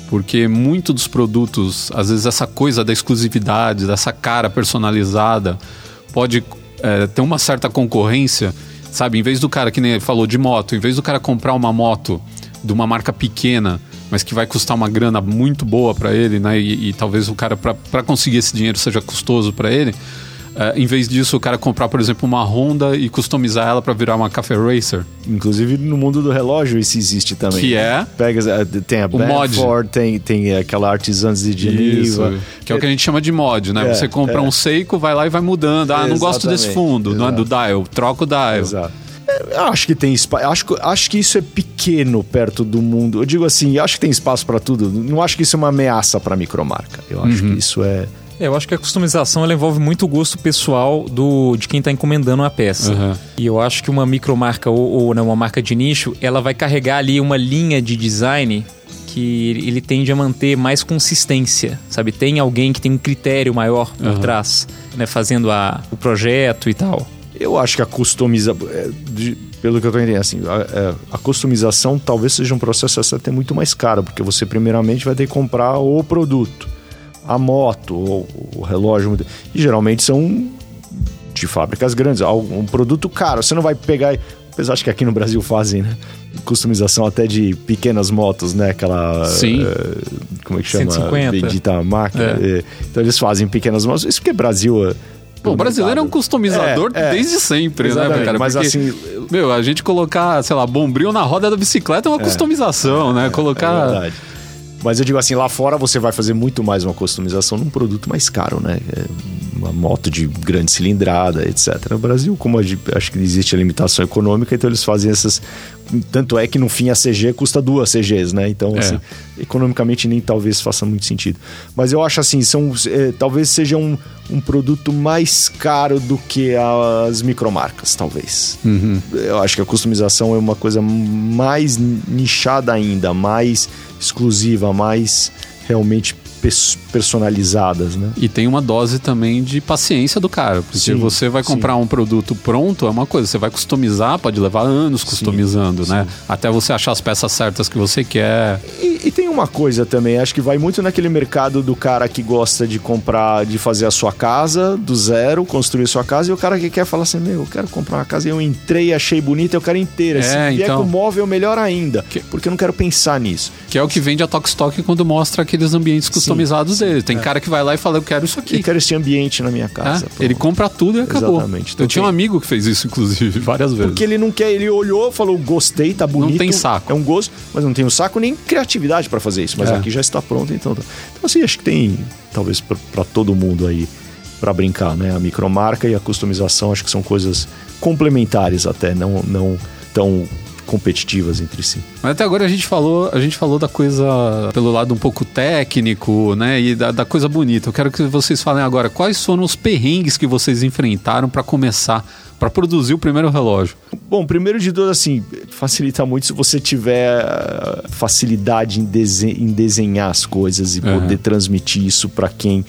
Porque muito dos produtos, às vezes essa coisa da exclusividade, dessa cara personalizada, pode é, ter uma certa concorrência, sabe? Em vez do cara, que nem falou de moto, em vez do cara comprar uma moto de uma marca pequena, mas que vai custar uma grana muito boa para ele, né? E, e, talvez o cara, para conseguir esse dinheiro, seja custoso para ele Uh, em vez disso, o cara comprar, por exemplo, uma Honda e customizar ela para virar uma Café Racer. Inclusive no mundo do relógio isso existe também. Que é? Pega, eh, tem a o Bedford, tem, tem aquela Artisans de Geneva. Isso, que é o que a gente chama de mod, né? É, Você compra é. um Seiko, vai lá e vai mudando. Ah, não gosto desse fundo, Exato. não é do dial, troca o dial. Exato. É, eu acho que tem espaço. Acho, acho que isso é pequeno perto do mundo. Eu digo assim, acho que tem espaço para tudo. Não acho que isso é uma ameaça para micromarca. Eu acho uhum. que isso é é, eu acho que a customização ela envolve muito o gosto pessoal do, de quem está encomendando a peça. Uhum. E eu acho que uma micromarca ou, ou não, uma marca de nicho, ela vai carregar ali uma linha de design que ele tende a manter mais consistência, sabe? Tem alguém que tem um critério maior por uhum. trás, né? Fazendo a, o projeto e tal. Eu acho que a customização, é, pelo que eu estou entendendo, assim, a, é, a, customização talvez seja um processo até muito mais caro, porque você primeiramente vai ter que comprar o produto a moto, ou o relógio. E geralmente são de fábricas grandes. Um produto caro. Você não vai pegar. Apesar de que aqui no Brasil fazem, né? Customização até de pequenas motos, né? Aquela. Sim. Uh, como é que chama? 150. Bendita máquina. É. Então eles fazem pequenas motos. Isso porque Brasil. Pô, o brasileiro é um customizador é, é, desde sempre, né, cara? Mas Porque, assim. Meu, a gente colocar, sei lá, bombril na roda da bicicleta é uma é, customização, né? Colocar. É verdade. Mas eu digo assim, lá fora você vai fazer muito mais uma customização num produto mais caro, né? É uma moto de grande cilindrada, etc. No Brasil, como acho que existe a limitação econômica, então eles fazem essas. Tanto é que no fim a CG custa duas CGs, né? Então, é. assim, economicamente nem talvez faça muito sentido. Mas eu acho assim, são, é, talvez seja um, um produto mais caro do que as micromarcas, talvez. Uhum. Eu acho que a customização é uma coisa mais nichada ainda, mais exclusiva, mais realmente personalizadas, né? E tem uma dose também de paciência do cara, porque sim, você vai comprar sim. um produto pronto, é uma coisa, você vai customizar, pode levar anos customizando, sim, né? Até você achar as peças certas que você quer. E, e, tem uma coisa também, acho que vai muito naquele mercado do cara que gosta de comprar, de fazer a sua casa do zero, construir sua casa, e o cara que quer falar assim, meu, eu quero comprar uma casa, e eu entrei, achei bonita, eu quero inteira. É, Se vier então... com móvel, melhor ainda, que... porque eu não quero pensar nisso. Que é o que vende a Tokstok quando mostra aqueles ambientes customizados dele. Tem é. cara que vai lá e fala, eu quero isso aqui. Eu quero esse ambiente na minha casa. É, ele compra tudo e acabou. Exatamente. Então, eu tinha um amigo que fez isso, inclusive, *laughs* várias vezes. Porque ele não quer, ele olhou, falou, gostei, tá bonito. Não tem saco. É um gosto, mas não tem o um saco nem criatividade para fazer isso. Mas é. aqui já está pronto, então. Tá. Então, assim, acho que tem, talvez, para todo mundo aí para brincar, né? A micromarca e a customização acho que são coisas complementares até, não, não tão competitivas entre si. Mas até agora a gente falou, a gente falou da coisa pelo lado um pouco técnico, né, e da, da coisa bonita. Eu quero que vocês falem agora quais foram os perrengues que vocês enfrentaram para começar para produzir o primeiro relógio? Bom, primeiro de tudo, assim, facilita muito se você tiver eh, facilidade em, desen em desenhar as coisas e uhum. poder transmitir isso para quem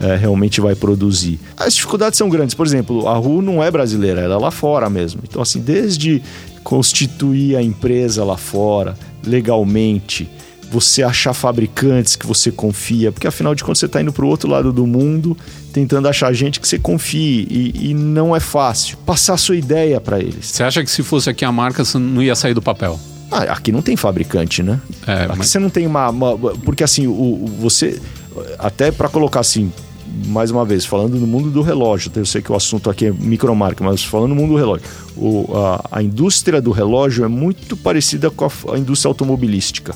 é, realmente vai produzir. As dificuldades são grandes. Por exemplo, a RU não é brasileira, ela é lá fora mesmo. Então, assim, desde constituir a empresa lá fora, legalmente, você achar fabricantes que você confia, porque afinal de contas você está indo para o outro lado do mundo tentando achar gente que você confie e, e não é fácil. Passar a sua ideia para eles. Você acha que se fosse aqui a marca, você não ia sair do papel? Ah, aqui não tem fabricante, né? É, aqui mas... você não tem uma, uma, Porque assim, o, o você. Até para colocar assim, mais uma vez, falando no mundo do relógio, eu sei que o assunto aqui é micromarca, mas falando no mundo do relógio, o, a, a, indústria do relógio é muito parecida com a, a, indústria automobilística.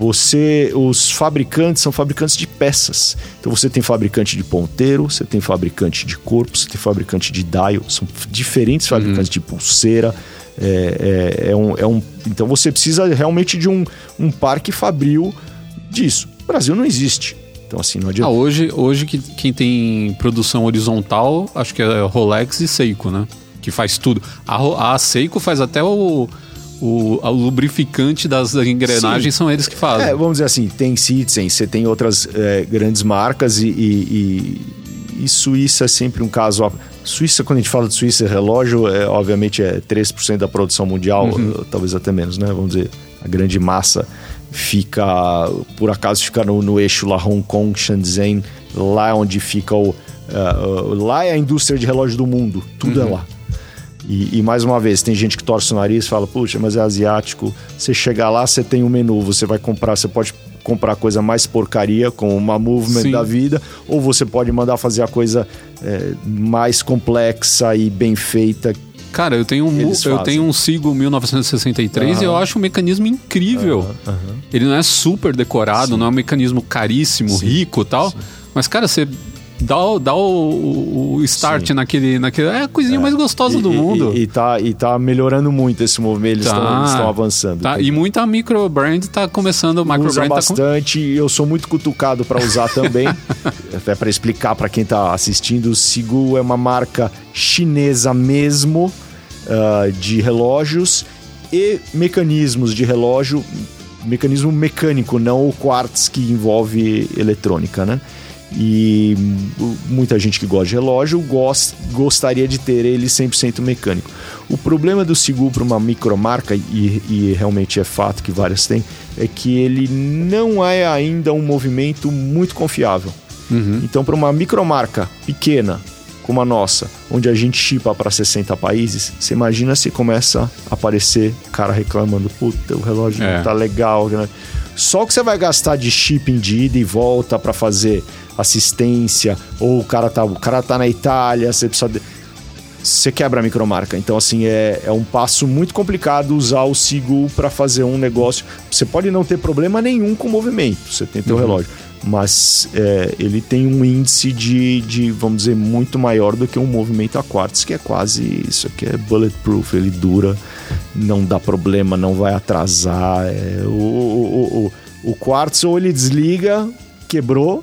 Você, os fabricantes são fabricantes de peças. Então você tem fabricante de ponteiro, você tem fabricante de corpo, você tem fabricante de dial, são diferentes uhum. fabricantes uhum. de pulseira. É, é, é, um, é um, então você precisa realmente de um, um parque fabril disso. O Brasil não existe. Então, assim, não adianta. Ah, hoje, hoje que, quem tem produção horizontal, acho que é Rolex e Seiko, né? Que faz tudo. A, a Seiko faz até o, o, o lubrificante das engrenagens, Sim. são eles que fazem. É, vamos dizer assim, tem Citizen, você tem outras é, grandes marcas e, e, e, e Suíça é sempre um caso. Suíça, quando a gente fala de Suíça, relógio, é, obviamente é 3% da produção mundial, uhum. talvez até menos, né? Vamos dizer, a grande massa fica, por acaso, fica no, no eixo lá Hong Kong, Shenzhen, lá onde fica o. Uh, uh, lá é a indústria de relógio do mundo, tudo é uhum. é lá. E, e, mais uma vez, tem gente que torce o nariz e fala, puxa, mas é asiático. Você chegar lá, você tem um menu, você vai comprar, você pode comprar coisa mais porcaria, com uma movement Sim. da vida, ou você pode mandar fazer a coisa é, mais complexa e bem feita. Cara, eu tenho um, eu tenho um Sigo 1963 uhum. e eu acho um mecanismo incrível. Uhum. Ele não é super decorado, Sim. não é um mecanismo caríssimo, Sim. rico tal. Mas, cara, você dá, dá o, o start Sim. naquele, naquele. É a coisinha é. mais gostosa e, do mundo. E, e, tá, e tá melhorando muito esse movimento, eles estão tá. avançando. Tá. E muita micro brand tá começando. Micro Usa bastante, tá com... eu sou muito cutucado para usar também. *laughs* até para explicar para quem tá assistindo, o Sigu é uma marca chinesa mesmo uh, de relógios e mecanismos de relógio mecanismo mecânico, não o quartz que envolve eletrônica, né? E muita gente que gosta de relógio gost, gostaria de ter ele 100% mecânico. O problema do Sigu para uma micromarca, e, e realmente é fato que várias têm, é que ele não é ainda um movimento muito confiável. Uhum. Então, para uma micromarca pequena, como a nossa, onde a gente chipa para 60 países, você imagina se começa a aparecer cara reclamando: puta, o relógio é. não tá legal. Né? Só que você vai gastar de shipping de ida e volta para fazer assistência, ou o cara tá, o cara tá na Itália, você precisa. Você quebra a micromarca. Então, assim, é, é um passo muito complicado usar o Sigu para fazer um negócio. Você pode não ter problema nenhum com o movimento, você tem teu uhum. relógio. Mas é, ele tem um índice de, de, vamos dizer, muito maior do que um movimento a quartos, que é quase isso aqui é bulletproof, ele dura, não dá problema, não vai atrasar. É, o, o, o, o quartzo ou ele desliga, quebrou,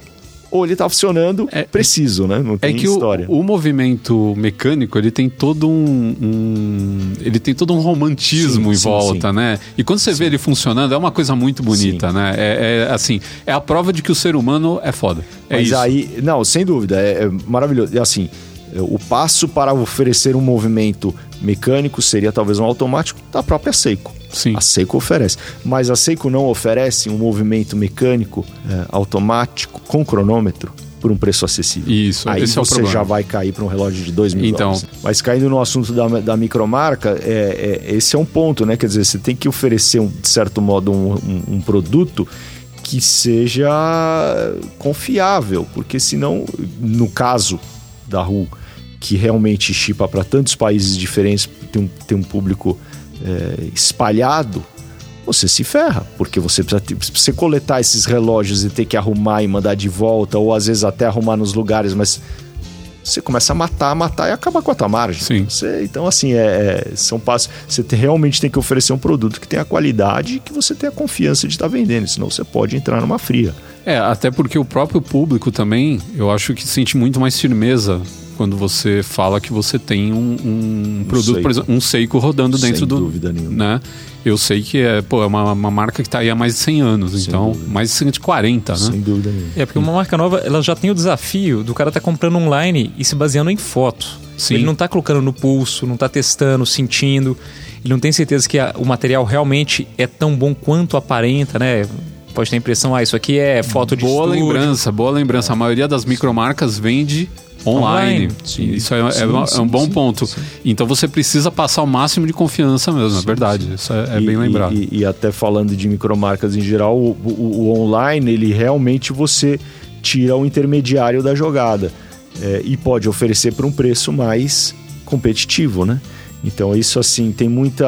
ou ele tá funcionando é, preciso, né? Não tem é que história. O, o movimento mecânico, ele tem todo um, um, ele tem todo um romantismo sim, em volta, sim. né? E quando você vê ele funcionando, é uma coisa muito bonita, né? É, é, assim, é a prova de que o ser humano é foda. É Mas isso. aí, não, sem dúvida, é, é maravilhoso. E assim, o passo para oferecer um movimento mecânico seria talvez um automático da própria Seiko. Sim. A Seiko oferece. Mas a Seiko não oferece um movimento mecânico é, automático com cronômetro por um preço acessível. Isso, Aí é você é já vai cair para um relógio de 2 mil então. dólares. Mas caindo no assunto da, da micromarca, é, é, esse é um ponto, né? Quer dizer, você tem que oferecer, um, de certo modo, um, um, um produto que seja confiável, porque senão, no caso da RU, que realmente chipa para tantos países diferentes, tem um, tem um público é, espalhado, você se ferra, porque você precisa você coletar esses relógios e ter que arrumar e mandar de volta, ou às vezes até arrumar nos lugares, mas você começa a matar, matar e acabar com a tua margem. Sim. Você, então, assim, é, é são passos. Você te, realmente tem que oferecer um produto que tenha qualidade e que você tenha confiança de estar tá vendendo, senão você pode entrar numa fria. É, até porque o próprio público também, eu acho que sente muito mais firmeza quando você fala que você tem um, um produto, por exemplo, um Seiko rodando dentro Sem do. dúvida nenhuma. Né? Eu sei que é, pô, é uma, uma marca que está aí há mais de 100 anos, Sem então, dúvida. mais de 140, né? Sem dúvida nenhuma. É, porque uma marca nova, ela já tem o desafio do cara estar tá comprando online e se baseando em foto. Sim. Ele não está colocando no pulso, não está testando, sentindo. Ele não tem certeza que a, o material realmente é tão bom quanto aparenta, né? Pode ter a impressão, ah, isso aqui é foto de Boa estúdio. lembrança, boa lembrança. A maioria das micromarcas vende online. Sim, Isso é, sim, é, sim, é, um bom ponto. Então você precisa passar o máximo de confiança mesmo, é verdade. Isso é, é e, bem lembrado. E, e, até falando de micromarcas em geral, o, o, o, online, ele realmente você tira o intermediário da jogada é, e pode oferecer por um preço mais competitivo, né? Então isso assim, tem muita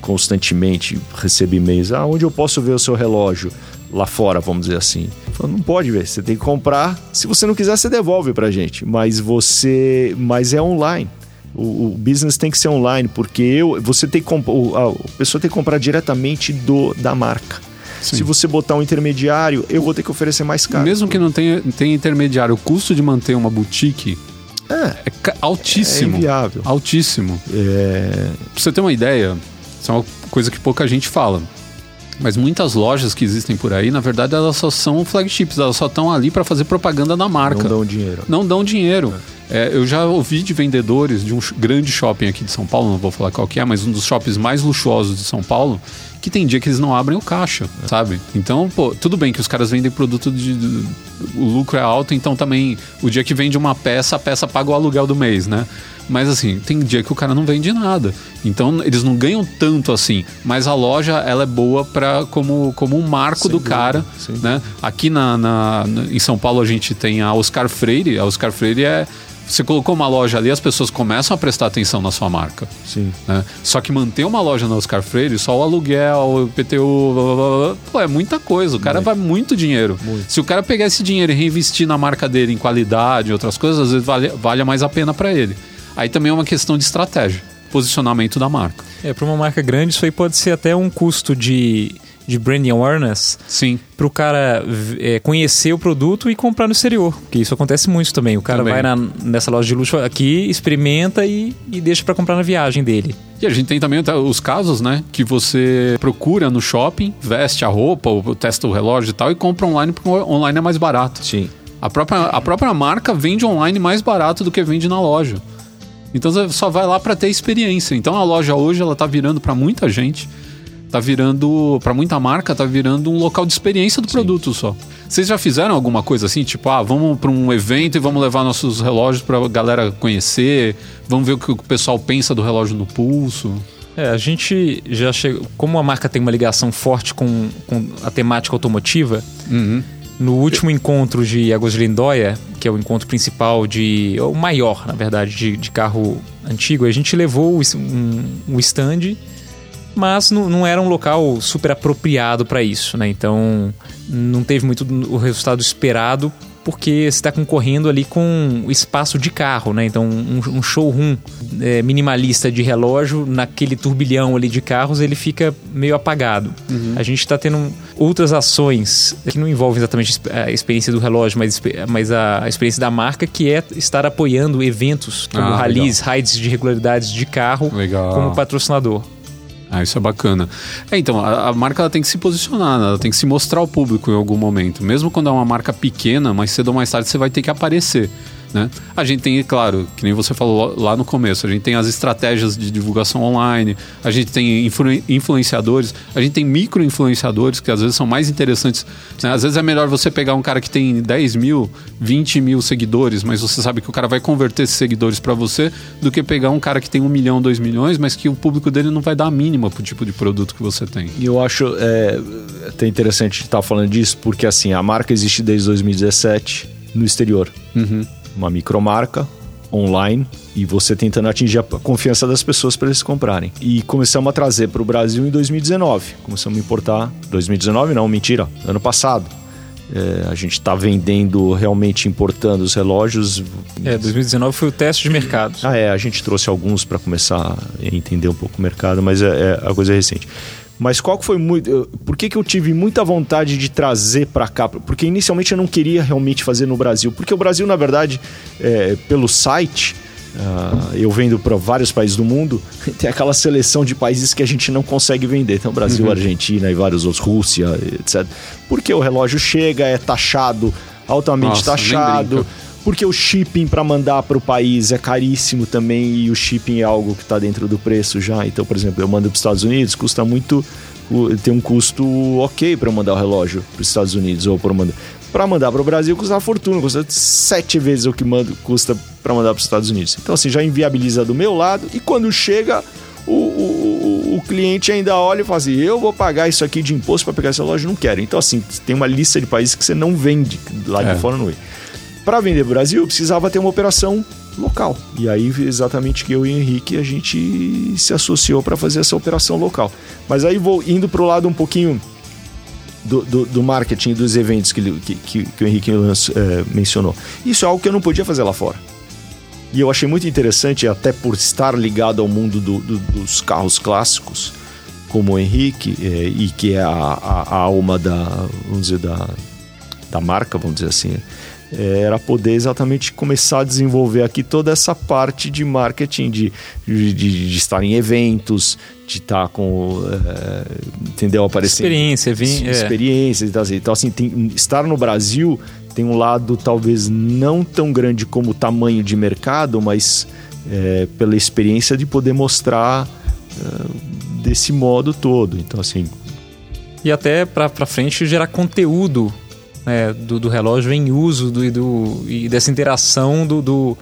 constantemente recebo e-mails, ah, onde eu posso ver o seu relógio? Lá fora, vamos dizer assim. Não pode ver, você tem que comprar. Se você não quiser, você devolve pra gente. Mas você. Mas é online. O, o business tem que ser online, porque eu, você tem que a, a pessoa tem que comprar diretamente do da marca. Sim. Se você botar um intermediário, eu vou ter que oferecer mais caro. Mesmo que não tenha, tenha intermediário, o custo de manter uma boutique é, é altíssimo. É inviável. Altíssimo. É... Pra você ter uma ideia, isso é uma coisa que pouca gente fala. Mas muitas lojas que existem por aí, na verdade, elas só são flagships, elas só estão ali para fazer propaganda da marca. Não dão dinheiro. Não dão dinheiro. É. É, eu já ouvi de vendedores de um grande shopping aqui de São Paulo, não vou falar qual que é, mas um dos shoppings mais luxuosos de São Paulo, que tem dia que eles não abrem o caixa, sabe? Então, pô, tudo bem que os caras vendem produto de, de. O lucro é alto, então também o dia que vende uma peça, a peça paga o aluguel do mês, né? Mas assim, tem dia que o cara não vende nada. Então eles não ganham tanto assim. Mas a loja ela é boa para como, como um marco Sem do cara. Né? Aqui na, na, em São Paulo a gente tem a Oscar Freire. A Oscar Freire é você colocou uma loja ali, as pessoas começam a prestar atenção na sua marca. Sim. Né? Só que manter uma loja na Oscar Freire, só o aluguel, o PTU, blá, blá, blá, pô, é muita coisa. O cara muito. vai muito dinheiro. Muito. Se o cara pegar esse dinheiro e reinvestir na marca dele em qualidade outras coisas, às vezes vale, vale mais a pena para ele. Aí também é uma questão de estratégia, posicionamento da marca. É, para uma marca grande, isso aí pode ser até um custo de de branding awareness Sim. para o cara é, conhecer o produto e comprar no exterior. Porque isso acontece muito também. O cara também. vai na, nessa loja de luxo aqui, experimenta e, e deixa para comprar na viagem dele. E a gente tem também os casos, né? Que você procura no shopping, veste a roupa, ou testa o relógio e tal, e compra online porque online é mais barato. Sim. A própria, a própria marca vende online mais barato do que vende na loja. Então você só vai lá para ter experiência. Então a loja hoje ela tá virando para muita gente tá virando, para muita marca, tá virando um local de experiência do Sim. produto só. Vocês já fizeram alguma coisa assim, tipo, ah, vamos para um evento e vamos levar nossos relógios para a galera conhecer, vamos ver o que o pessoal pensa do relógio no pulso? É, a gente já chegou. Como a marca tem uma ligação forte com, com a temática automotiva, uhum. No último encontro de Águas de Lindóia, que é o encontro principal de. o maior, na verdade, de, de carro antigo, a gente levou um, um stand mas não, não era um local super apropriado para isso, né? Então não teve muito o resultado esperado porque você está concorrendo ali com o espaço de carro, né? Então, um, um showroom é, minimalista de relógio, naquele turbilhão ali de carros, ele fica meio apagado. Uhum. A gente está tendo outras ações que não envolvem exatamente a experiência do relógio, mas, mas a, a experiência da marca, que é estar apoiando eventos como ah, rallies, rides de regularidades de carro legal. como patrocinador. Ah, isso é bacana. É, então, a, a, marca ela tem que se posicionar, né? ela tem que se mostrar ao público em algum momento. Mesmo quando é uma marca pequena, mais cedo ou mais tarde você vai ter que aparecer. Né? A gente tem, claro, que nem você falou lá no começo, a gente tem as estratégias de divulgação online, a gente tem influ influenciadores, a gente tem micro-influenciadores que às vezes são mais interessantes. Né? Às vezes é melhor você pegar um cara que tem 10 mil, 20 mil seguidores, mas você sabe que o cara vai converter esses seguidores para você, do que pegar um cara que tem um milhão, dois milhões, mas que o público dele não vai dar a mínima pro tipo de produto que você tem. E eu acho é, até interessante estar falando disso, porque assim, a marca existe desde 2017 no exterior. Uhum uma micromarca online e você tentando atingir a confiança das pessoas para eles comprarem. E começamos a trazer para o Brasil em 2019. Começamos a importar. 2019 não, mentira, ano passado. É, a gente está vendendo, realmente importando os relógios. É, 2019 foi o teste de mercado. Ah, é, a gente trouxe alguns para começar a entender um pouco o mercado, mas é, é a coisa recente. Mas qual que foi muito. Por que, que eu tive muita vontade de trazer para cá? Porque inicialmente eu não queria realmente fazer no Brasil. Porque o Brasil, na verdade, é, pelo site. Uh, eu vendo para vários países do mundo, *laughs* tem aquela seleção de países que a gente não consegue vender. Então, Brasil, uhum. Argentina e vários outros, Rússia, etc. Porque o relógio chega, é taxado, altamente Nossa, taxado porque o shipping para mandar para o país é caríssimo também e o shipping é algo que está dentro do preço já. Então, por exemplo, eu mando para os Estados Unidos, custa muito, tem um custo ok para mandar o relógio para os Estados Unidos ou para mandar. Para mandar para o Brasil custa uma fortuna, custa sete vezes o que mando, custa para mandar para os Estados Unidos. Então, assim, já inviabiliza do meu lado e quando chega, o, o, o, cliente ainda olha e fala assim: eu vou pagar isso aqui de imposto para pegar essa loja, não quero. Então, assim, tem uma lista de países que você não vende lá de é. fora no vem. Para vender Brasil, precisava ter uma operação local. E aí, exatamente que eu e o Henrique, a gente se associou para fazer essa operação local. Mas aí, vou indo para o lado um pouquinho do, do, do, marketing dos eventos que, que, que o Henrique é, mencionou. Isso é algo que eu não podia fazer lá fora. E eu achei muito interessante, até por estar ligado ao mundo do, dos carros clássicos, como o Henrique, é, e que é a, a, a, alma da, vamos dizer, da, da marca, vamos dizer assim é, era poder exatamente começar a desenvolver aqui toda essa parte de marketing, de, de, de estar em eventos, de estar com. É, entendeu? Aparecendo. Experiência, vim, é. Experiência e tal. Assim. Então, assim, tem, estar no Brasil tem um lado talvez não tão grande como o tamanho de mercado, mas é, pela experiência de poder mostrar uh, desse modo todo. Então, assim. E até para frente gerar conteúdo né, do, do, relógio em uso do, do, e dessa interação do, do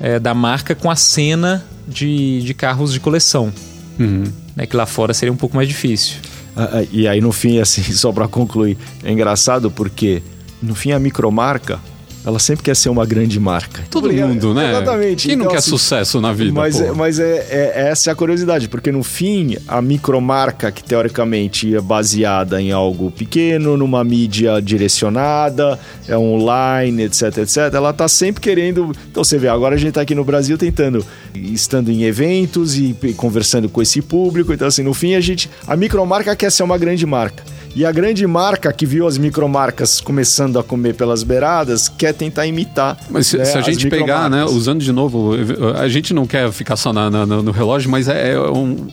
é, da marca com a cena de, de carros de coleção. Uhum. Né, que lá fora seria um pouco mais difícil. Ah, ah e aí, no fim, assim, *laughs* só para concluir, é engraçado porque, no fim, a micromarca ela sempre quer ser uma grande marca. Todo mundo, né? Exatamente. Quem então, não quer assim, sucesso na vida? Mas, é, mas é, é, essa é a curiosidade, porque no fim, a micromarca, que teoricamente é baseada em algo pequeno, numa mídia direcionada, é online, etc, etc, ela tá sempre querendo. Então você vê, agora a gente tá aqui no Brasil tentando, estando em eventos e conversando com esse público. Então, assim, no fim, a gente. A micromarca quer ser uma grande marca. E a grande marca que viu as micromarcas começando a comer pelas beiradas quer tentar imitar. Mas se, né, se a gente pegar, né, usando de novo, a gente não quer ficar só na, na, no relógio, mas é, é um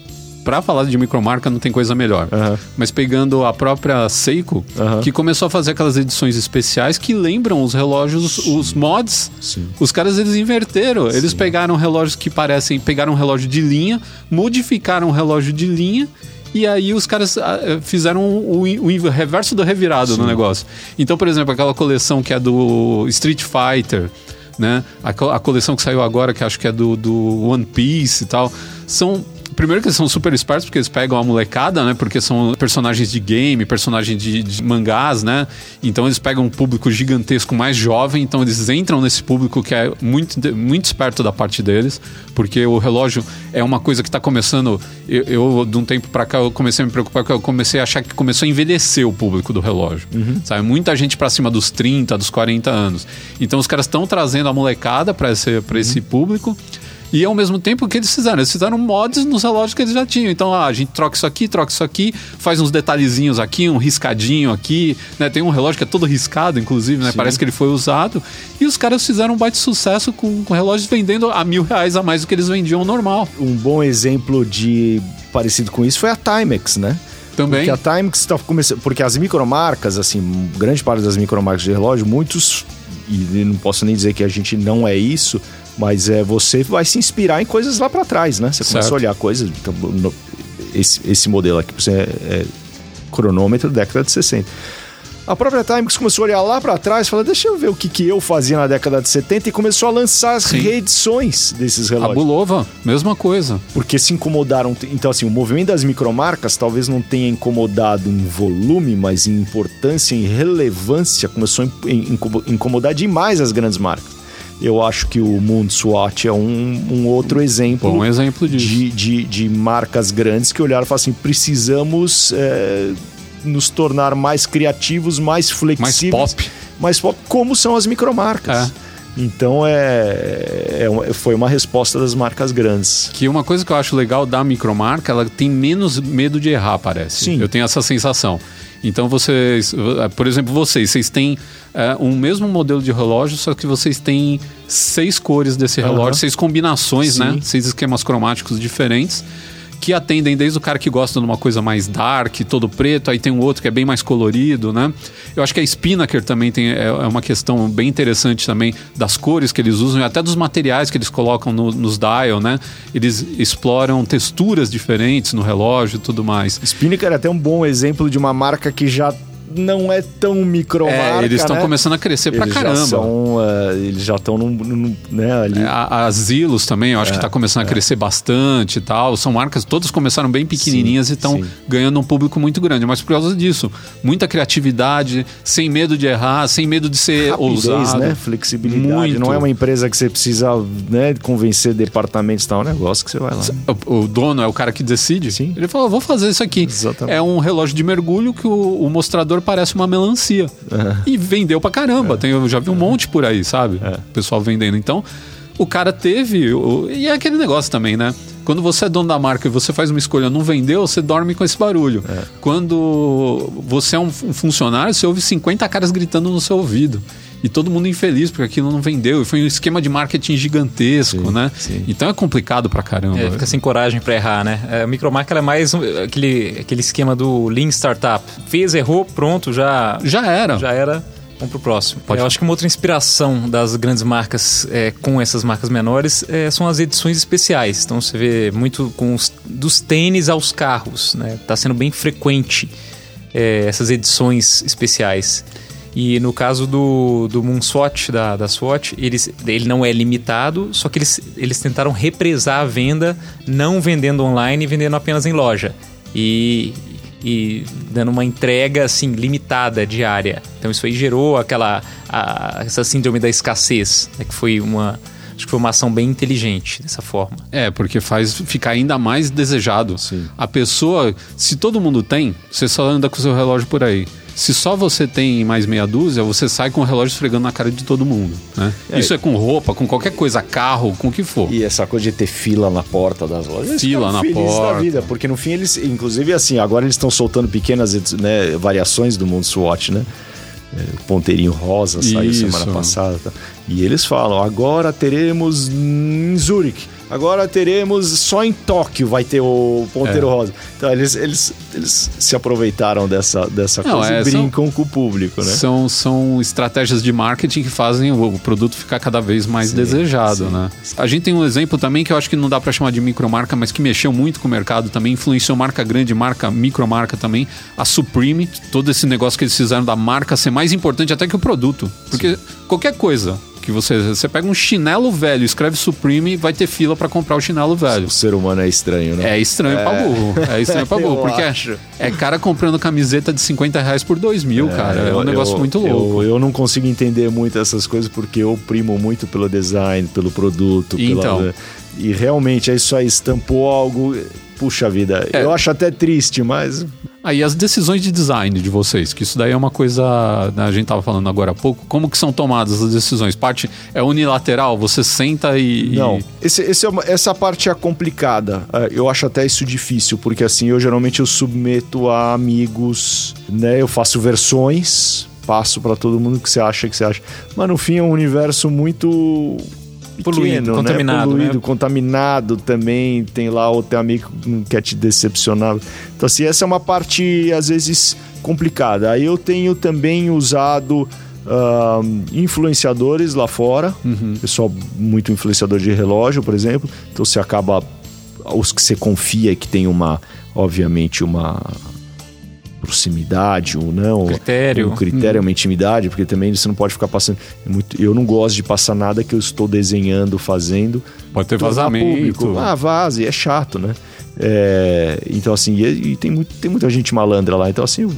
para falar de micromarca não tem coisa melhor. Uhum. Mas pegando a própria Seiko, uhum. que começou a fazer aquelas edições especiais que lembram os relógios, os mods. Sim. Os caras eles inverteram. Sim. Eles pegaram relógios que parecem, pegaram um relógio de linha, modificaram um relógio de linha e aí os caras ah, eh, fizeram o, o, reverso do revirado Sim. no negócio. Então, por exemplo, aquela coleção que é do Street Fighter, né? A, a coleção que saiu agora, que acho que é do, do One Piece e tal, são Primeiro que eles são super espertos, porque eles pegam a molecada, né? Porque são personagens de game, personagens de, de, mangás, né? Então eles pegam um público gigantesco mais jovem, então eles entram nesse público que é muito, muito esperto da parte deles, porque o relógio é uma coisa que está começando. Eu, eu, de um tempo para cá, eu comecei a me preocupar, porque eu comecei a achar que começou a envelhecer o público do relógio. Uhum. Sabe? Muita gente para cima dos 30, dos 40 anos. Então os caras estão trazendo a molecada para esse, pra esse uhum. público. E ao mesmo tempo, o que eles fizeram? Eles fizeram mods nos relógios que eles já tinham. Então, ah, a gente troca isso aqui, troca isso aqui, faz uns detalhezinhos aqui, um riscadinho aqui, né? Tem um relógio que é todo riscado, inclusive, né? Sim. Parece que ele foi usado. E os caras fizeram um baita sucesso com, com relógios vendendo a mil reais a mais do que eles vendiam normal. Um bom exemplo de parecido com isso foi a Timex, né? Também. Porque a Timex está começando. Porque as micromarcas, assim, grande parte das micromarcas de relógio, muitos. E não posso nem dizer que a gente não é isso, mas é, você vai se inspirar em coisas lá para trás, né? Você certo. começa a olhar coisas. Então, no, esse, esse modelo aqui você é, é cronômetro década de 60. A própria Timex começou a olhar lá para trás e falou: deixa eu ver o que, que eu fazia na década de 70 e começou a lançar as Sim. reedições desses relógios. A Bulova, mesma coisa. Porque se incomodaram. Então, assim, o movimento das micromarcas talvez não tenha incomodado em volume, mas em importância, em relevância, começou a incomodar demais as grandes marcas eu acho que o Mundo SWAT é um, um outro exemplo, Bom exemplo disso. De, de, de marcas grandes que olharam e falaram assim: precisamos é, nos tornar mais criativos, mais flexíveis. Mais pop. Mais pop, como são as micromarcas. É. Então é, é, foi uma resposta das marcas grandes. Que uma coisa que eu acho legal da micromarca, ela tem menos medo de errar, parece. Sim. Eu tenho essa sensação. Então vocês, por exemplo, vocês, vocês têm é, um mesmo modelo de relógio, só que vocês têm seis cores desse relógio, uhum. seis combinações, né? Sim. né? Seis esquemas cromáticos diferentes que atendem desde o cara que gosta de uma coisa mais dark, todo preto, aí tem um outro que é bem mais colorido, né? Eu acho que a Spinnaker também tem, é, é uma questão bem interessante também das cores que eles usam e até dos materiais que eles colocam no, nos dial, né? Eles exploram texturas diferentes no relógio e tudo mais. Spinnaker é até um bom exemplo de uma marca que já não é tão micromarca, é, eles estão né? começando a crescer eles pra caramba. Já são, uh, eles já estão né, ali. É, a, a Zilos também, eu acho é, que está começando a é. crescer bastante e tal. São marcas, todas começaram bem pequenininhas sim, e estão ganhando um público muito grande. Mas por causa disso, muita criatividade, sem medo de errar, sem medo de ser Rapidez, ousado. né? Flexibilidade. Muito. Não é uma empresa que você precisa né, convencer departamentos, tal. É um negócio que você vai lá. O, o dono é o cara que decide. Sim. Ele falou, vou fazer isso aqui. Exatamente. É um relógio de mergulho que o, o mostrador parece uma melancia. É. E vendeu pra caramba. É. Tem, eu já vi um monte por aí, sabe? É. O pessoal vendendo. Então, o cara teve. E é aquele negócio também, né? Quando você é dono da marca e você faz uma escolha, não vendeu, você dorme com esse barulho. É. Quando você é um funcionário, você ouve 50 caras gritando no seu ouvido e todo mundo infeliz porque aquilo não vendeu. E foi um esquema de marketing gigantesco, sim, né? Sim. Então é complicado pra caramba. É, fica sem coragem pra errar, né? É, a micromarca é mais um, aquele, aquele esquema do Lean Startup. Fez, errou, pronto, já. Já era. Já era. Vamos pro próximo. Pode Eu acho que uma outra inspiração das grandes marcas é, com essas marcas menores é, são as edições especiais. Então você vê muito com os, dos tênis aos carros, né? Tá sendo bem frequente é, essas edições especiais. E no caso do, do Moonswatch, da, da Swatch, eles, ele não é limitado, só que eles, eles tentaram represar a venda, não vendendo online e vendendo apenas em loja. E, e dando uma entrega assim limitada diária. Então isso aí gerou aquela a, essa síndrome da escassez, né, que foi uma acho que foi uma ação bem inteligente dessa forma. É, porque faz ficar ainda mais desejado. Sim. A pessoa, se todo mundo tem, você só anda com o seu relógio por aí. Se só você tem mais meia dúzia, você sai com o relógio esfregando na cara de todo mundo, né? É. Isso é com roupa, com qualquer coisa, carro, com o que for. E essa coisa de ter fila na porta das lojas. Fila na porta. Da vida, porque no fim eles, inclusive assim, agora eles estão soltando pequenas né, variações do mundo SWAT, né? É, O ponteirinho rosa saiu Isso. semana passada. tá? E eles falam: agora teremos em Zurich. Agora teremos só em Tóquio vai ter o ponteiro É. rosa. Então eles, eles, eles se aproveitaram dessa, dessa Não, coisa é, e são- brincam com o público, né? São, são estratégias de marketing que fazem o, produto ficar cada vez mais Sim, desejado, sim. né? A gente tem um exemplo também que eu acho que não dá pra chamar de micromarca, mas que mexeu muito com o mercado também, influenciou marca grande, marca micromarca também, a Supreme, todo esse negócio que eles fizeram da marca ser mais importante até que o produto. Porque qualquer coisa que você você pega um chinelo velho, escreve Supreme, vai ter fila pra comprar o chinelo velho. O ser humano é estranho, né? É estranho pra burro. É estranho pra *laughs* burro. Porque acho. é, é cara comprando camiseta de 50 reais por 2 mil, cara. É um eu- negócio eu- muito louco. Eu, eu não consigo entender muito essas coisas porque eu primo muito pelo design, pelo produto. pela- Então. e realmente é isso aí, estampou algo. Puxa vida, É. eu acho até triste, mas. Aí as decisões de design de vocês, que isso daí é uma coisa, né, a gente tava falando agora há pouco, como que são tomadas as decisões? Parte é unilateral, você senta e... Não, esse, esse é uma- essa parte é complicada. Ah, Eu acho até isso difícil, porque assim, eu geralmente eu submeto a amigos, né? Eu faço versões, passo pra todo mundo que você acha que você acha. Mas no fim é um universo muito Poluído, pequeno, contaminado, né? né? Poluído, contaminado também. Tem lá outro amigo que não quer te decepcionar. Então assim, essa é uma parte às vezes complicada. Aí eu tenho também usado ah, influenciadores lá fora, pessoal muito influenciador de relógio, por exemplo. Então você acaba os que você confia que tem uma, obviamente uma proximidade ou não, Critério. um critério, uma intimidade, porque também você não pode ficar passando é muito, eu não gosto de passar nada que eu estou desenhando, fazendo Pode ter tornar vazamento. público. Ah, vaze, é chato, né? É, então, assim, e, e tem, muito, tem muita gente malandra lá. Então, assim, eu,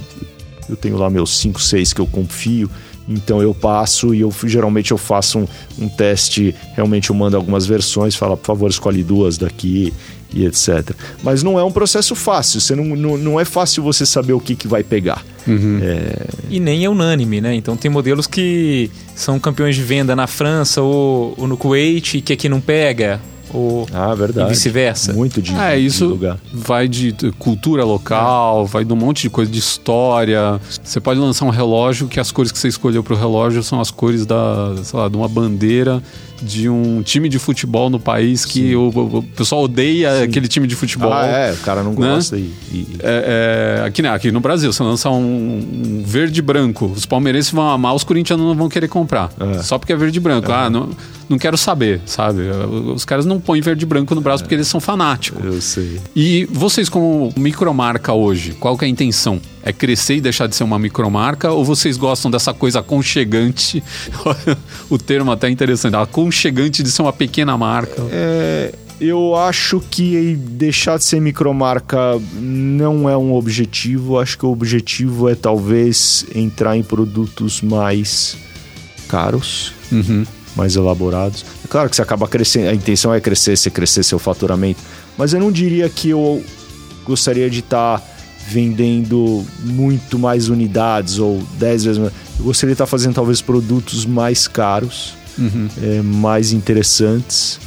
eu tenho lá meus 5, 6 que eu confio. Então eu passo e eu geralmente eu faço um, um teste, realmente eu mando algumas versões, falo, por favor, escolhe duas daqui e etc. Mas não é um processo fácil, você não, não, não é fácil você saber o que, que vai pegar. E nem é unânime, né? Então tem modelos que são campeões de venda na França ou, ou no Kuwait que aqui não pega. Ou Ah, verdade. E vice-versa. Muito de, É, de isso lugar. vai de cultura local, vai de um monte de coisa, de história. Você pode lançar um relógio que as cores que você escolheu pro relógio são as cores da, sei lá, de uma bandeira de um time de futebol no país que o, o- pessoal odeia aquele time de futebol. Ah, é, o cara não Né? gosta e, e- É, é, aqui, né, aqui no Brasil, você lança um, um verde e branco, os palmeirenses vão amar, os corintianos não vão querer comprar. É. Só porque é verde e branco. Ah, não, não quero saber, sabe? Os caras não põem verde e branco no braço porque eles são fanáticos. eu sei. E vocês, como micromarca hoje, qual que é a intenção? É crescer e deixar de ser uma micromarca? Ou vocês gostam dessa coisa aconchegante? *laughs* o termo até é interessante, aconchegante de ser uma pequena marca. É, eu acho que deixar de ser micromarca não é um objetivo. Acho que o objetivo é talvez entrar em produtos mais caros, Uhum. mais elaborados. É claro que você acaba crescendo, a intenção é crescer, você crescer seu faturamento, mas eu não diria que eu gostaria de estar vendendo muito mais unidades ou 10 vezes mais. Eu gostaria de estar fazendo talvez produtos mais caros Uhum. é, mais interessantes.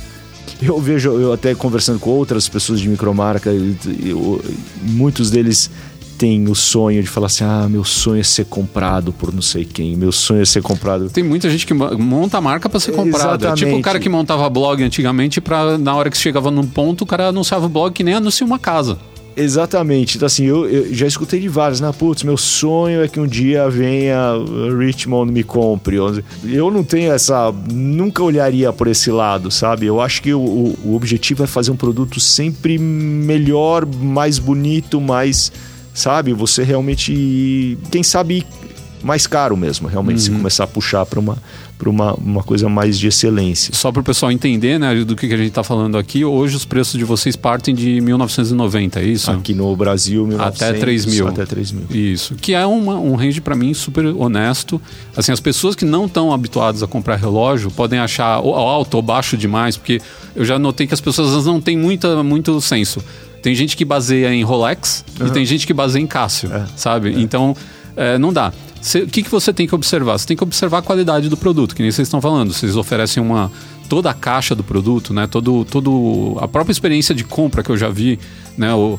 Eu vejo, eu até conversando com outras pessoas de micromarca, eu- eu- muitos deles têm o sonho de falar assim: ah, meu sonho é ser comprado por não sei quem, meu sonho é ser comprado. Tem muita gente que mo- monta a marca pra ser comprada. Exatamente. Tipo o cara que montava blog antigamente pra na hora que chegava num ponto, o cara anunciava o blog que nem anuncia uma casa. Exatamente. Então, assim, eu, eu já escutei de vários, né? Putz, meu sonho é que um dia venha Richmond me compre. Eu não tenho essa. Nunca olharia por esse lado, sabe? Eu acho que o, o objetivo é fazer um produto sempre melhor, mais bonito, mais. Sabe? Você realmente. Quem sabe mais caro mesmo, realmente, uhum. se começar a puxar para uma, para uma, uma coisa mais de excelência. Só para o pessoal entender né, do que, que a gente está falando aqui, hoje os preços de vocês partem de 1990, é isso? Aqui no Brasil, 1900, até 3 mil. Até 3 mil. Isso, que é uma, um range para mim super honesto. Assim, as pessoas que não estão habituadas a comprar relógio podem achar alto ou baixo demais, porque eu já notei que as pessoas não têm muita, muito senso. Tem gente que baseia em Rolex uhum. e tem gente que baseia em Cássio, é. sabe? É. Então, é, não dá. O que, que você tem que observar? Você tem que observar a qualidade do produto, que nem vocês estão falando. Vocês oferecem uma toda a caixa do produto, né? Todo, todo a própria experiência de compra que eu já vi, né? O,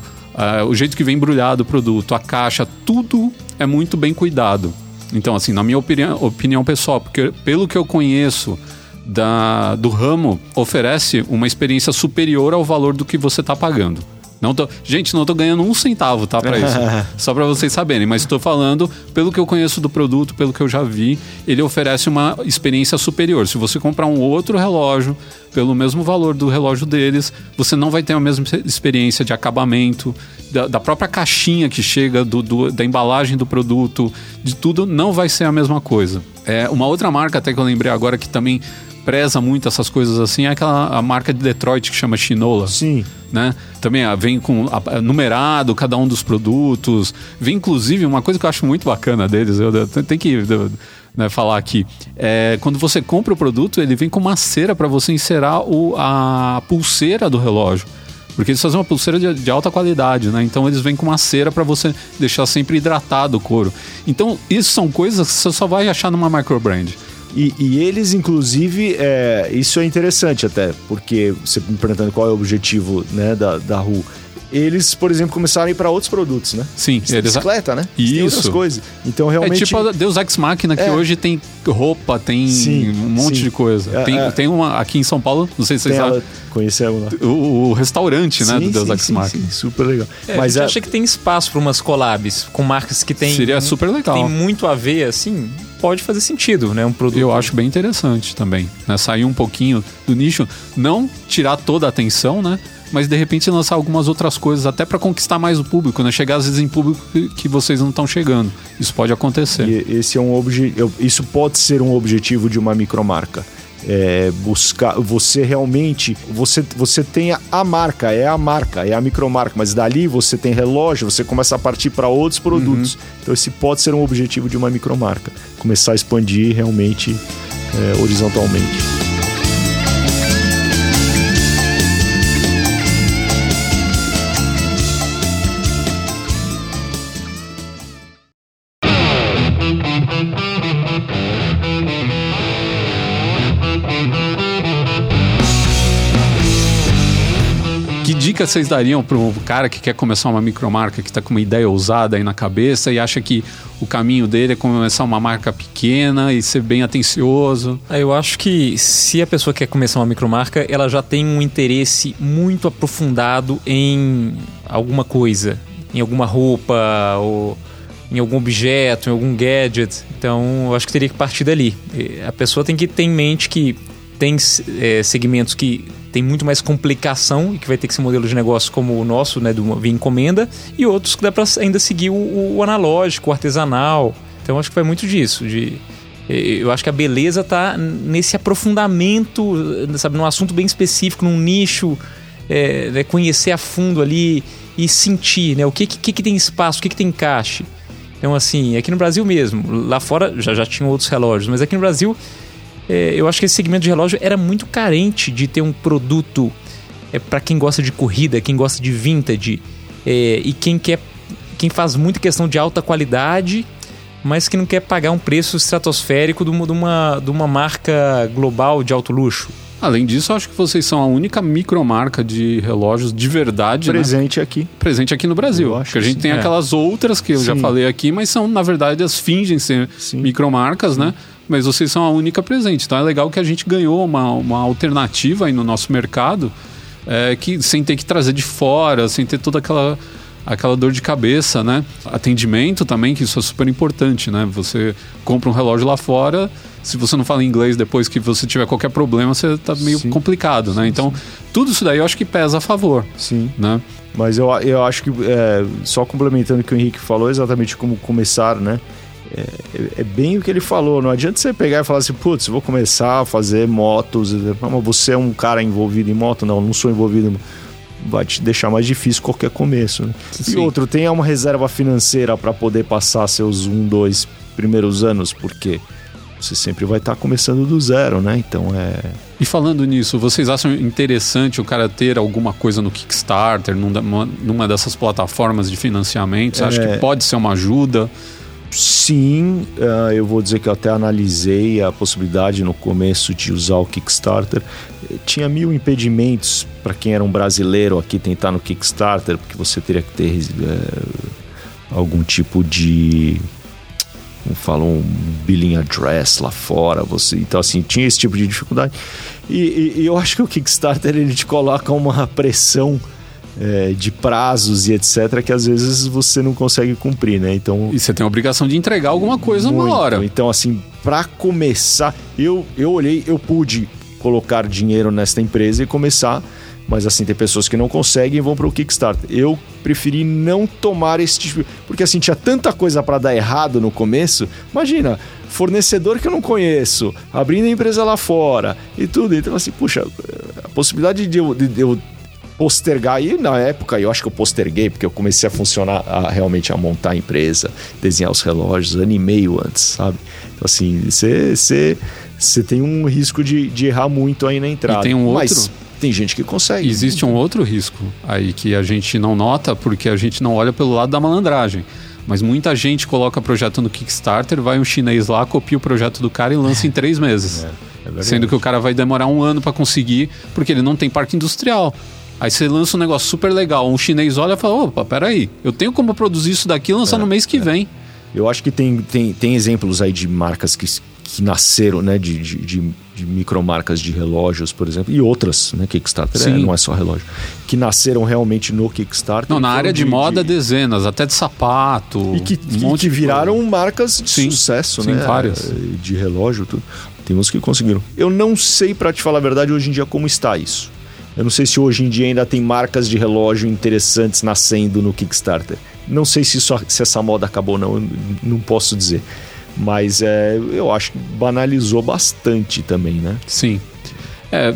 o jeito que vem embrulhado o produto, a caixa, tudo é muito bem cuidado. Então, assim, na minha opinião, opinião pessoal, porque pelo que eu conheço da, do ramo, oferece uma experiência superior ao valor do que você está pagando. Não tô, gente, não tô ganhando um centavo, tá? Pra isso. *laughs* Só para vocês saberem. Mas estou falando, pelo que eu conheço do produto, pelo que eu já vi, ele oferece uma experiência superior. Se você comprar um outro relógio pelo mesmo valor do relógio deles, você não vai ter a mesma experiência de acabamento, da, da própria caixinha que chega, do, do, da embalagem do produto, de tudo, não vai ser a mesma coisa. É, uma outra marca, até que eu lembrei agora, que também preza muito essas coisas assim é aquela a marca de Detroit que chama Shinola. Sim. Né? Também ah, vem com a, numerado cada um dos produtos. Vem inclusive uma coisa que eu acho muito bacana deles, eu, eu tenho que né, falar aqui. É, quando você compra o produto, ele vem com uma cera para você inserar o, a pulseira do relógio. Porque eles fazem uma pulseira de, de alta qualidade, né? Então eles vêm com uma cera para você deixar sempre hidratado o couro. Então, isso são coisas que você só vai achar numa microbrand. E, e eles, inclusive, é, isso é interessante até, porque você me perguntando qual é o objetivo né, da, da RU eles, por exemplo, começaram a ir para outros produtos, né? Sim, eles... bicicleta, né? Isso. Tem outras coisas. Então, realmente... É tipo a Deus Ex Machina, que é. hoje tem roupa, tem sim, um monte sim. de coisa. É, tem, é. tem uma aqui em São Paulo, não sei se vocês sabem. Conhecemos lá. O, o restaurante, né, sim, do Deus Ex Machina. super legal. É, Mas a gente é- acha que tem espaço para umas collabs com marcas que tem... Seria super legal. Tem muito a ver, assim pode fazer sentido, né? Um produto. Eu acho bem interessante também, né? Sair um pouquinho do nicho, não tirar toda a atenção, né? Mas de repente lançar algumas outras coisas até para conquistar mais o público, né? Chegar às vezes em público que vocês não estão chegando. Isso pode acontecer. E esse é um obje... isso pode ser um objetivo de uma micromarca. É buscar você realmente você você tem a marca é a marca é a micromarca mas dali você tem relógio você começa a partir para outros produtos uhum. então esse pode ser um objetivo de uma micromarca começar a expandir realmente é, horizontalmente dica vocês dariam para um cara que quer começar uma micromarca, que está com uma ideia ousada aí na cabeça e acha que o caminho dele é começar uma marca pequena e ser bem atencioso? É, eu acho que se a pessoa quer começar uma micromarca, ela já tem um interesse muito aprofundado em alguma coisa, em alguma roupa ou em algum objeto, em algum gadget. Então, eu acho que teria que partir dali. A pessoa tem que ter em mente que tem é, segmentos que tem muito mais complicação e que vai ter que ser um modelo de negócio como o nosso, né, do via encomenda, e outros que dá para ainda seguir o, o, analógico, o artesanal. Então acho que vai muito disso, de eu acho que a beleza está nesse aprofundamento, sabe, num assunto bem específico, num nicho, é, né, conhecer a fundo ali e sentir, né, o que, que, que tem espaço, o que, que tem encaixe. Então, assim, aqui no Brasil mesmo, lá fora já, já tinham outros relógios, mas aqui no Brasil é, eu acho que esse segmento de relógio era muito carente de ter um produto é, para quem gosta de corrida, quem gosta de vintage é, e quem quer, quem faz muita questão de alta qualidade, mas que não quer pagar um preço estratosférico de uma, de uma, de uma marca global de alto luxo. Além disso, acho que vocês são a única micromarca de relógios de verdade. Né? Presente né? aqui. Presente aqui no Brasil. Porque a gente tem é. aquelas outras que eu sim. já falei aqui, mas são, na verdade, as fingem ser sim. micromarcas, né? Mas vocês são a única presente. Então é legal que a gente ganhou uma, uma alternativa aí no nosso mercado, é, que sem ter que trazer de fora, sem ter toda aquela aquela dor de cabeça, né? Atendimento também, que isso é super importante, né? Você compra um relógio lá fora, se você não fala inglês depois que você tiver qualquer problema, você tá meio sim. complicado, né? Então, tudo isso daí eu acho que pesa a favor. Sim. Né? Mas eu, eu acho que, é, só complementando o que o Henrique falou, exatamente como começar, né? É, é, bem o que ele falou. Não adianta você pegar e falar assim, putz, vou começar a fazer motos. Mas você é um cara envolvido em moto? Não, não sou envolvido em vai te deixar mais difícil qualquer começo. Né? E outro, tenha uma reserva financeira para poder passar seus um, dois primeiros anos, porque você sempre vai estar tá começando do zero, né? Então é. E falando nisso, vocês acham interessante o cara ter alguma coisa no Kickstarter, numa, numa dessas plataformas de financiamento? Você é... acha que pode ser uma ajuda? Sim, uh, eu vou dizer que eu até analisei a possibilidade no começo de usar o Kickstarter. Tinha mil impedimentos para quem era um brasileiro aqui tentar no Kickstarter, porque você teria que ter uh, algum tipo de como falam, um billing address lá fora, você, então assim, tinha esse tipo de dificuldade. E, e, e eu acho que o Kickstarter ele te coloca uma pressão é, de prazos e etc que às vezes você não consegue cumprir, né? Então e você tem a obrigação de entregar alguma coisa muito. uma hora. Então assim, para começar, eu eu olhei, eu pude colocar dinheiro nesta empresa e começar mas assim, tem pessoas que não conseguem e vão para o Kickstarter. Eu preferi não tomar esse tipo. Porque assim, tinha tanta coisa para dar errado no começo. Imagina, fornecedor que eu não conheço, abrindo a empresa lá fora e tudo. Então, assim, puxa, a possibilidade de eu, de eu postergar. E na época eu acho que eu posterguei, porque eu comecei a funcionar, a, realmente a montar a empresa, desenhar os relógios, ano e meio antes, sabe? Então, assim, você tem um risco de, de errar muito aí na entrada. E tem um outro. Mas, tem gente que consegue. Existe um outro risco aí que a gente não nota porque a gente não olha pelo lado da malandragem. Mas muita gente coloca projeto no Kickstarter, vai um chinês lá, copia o projeto do cara e lança em *laughs* três meses. É, é sendo que o cara vai demorar um ano para conseguir, porque ele não tem parque industrial. Aí você lança um negócio super legal, um chinês olha e fala: opa, peraí, eu tenho como produzir isso daqui e lançar é, no mês que é. vem. Eu acho que tem, tem, tem exemplos aí de marcas que, que nasceram, né, de, de, de, de micromarcas de relógios, por exemplo, e outras, né, Kickstarter é, não é só relógio, que nasceram realmente no Kickstarter. Não, na área de, de moda, dezenas, até de sapato. E que, um que viraram marcas de sim, sucesso, sim, né? várias. De relógio, tudo. Tem uns que conseguiram. Eu não sei, para te falar a verdade, hoje em dia como está isso. Eu não sei se hoje em dia ainda tem marcas de relógio interessantes nascendo no Kickstarter. Não sei se, isso, se essa moda acabou, não, não posso dizer. Mas é, eu acho que banalizou bastante também, né? Sim. É,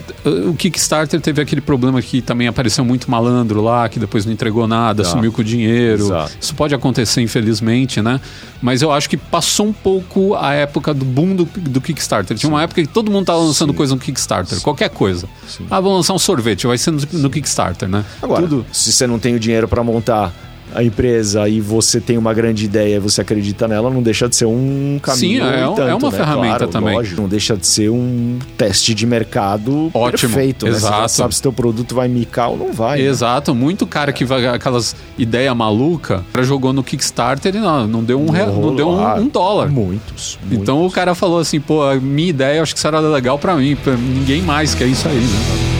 o Kickstarter teve aquele problema que também apareceu muito malandro lá, que depois não entregou nada, Exato. sumiu com o dinheiro. Exato. Isso pode acontecer, infelizmente, né? Mas eu acho que passou um pouco a época do boom do, do Kickstarter. Tinha Sim. uma época que todo mundo estava lançando Sim. coisa no Kickstarter, Sim. qualquer coisa. Ah, vamos lançar um sorvete, vai ser no, no Kickstarter, né? Agora, Tudo... se você não tem o dinheiro para montar a empresa e você tem uma grande ideia, você acredita nela, não deixa de ser um caminho. Sim, é, tanto, é uma né? ferramenta claro, também. Lógico, não deixa de ser um teste de mercado Ótimo, perfeito. Exato. Né? Você sabe se teu produto vai micar ou não vai. Né? Exato. Né? Muito cara que vai aquelas ideia maluca, jogou no Kickstarter e não, não deu um, real, não deu um, um, dólar. Muitos, muitos. Então o cara falou assim, pô, a minha ideia acho que será legal para mim, pra ninguém mais quer isso aí, né?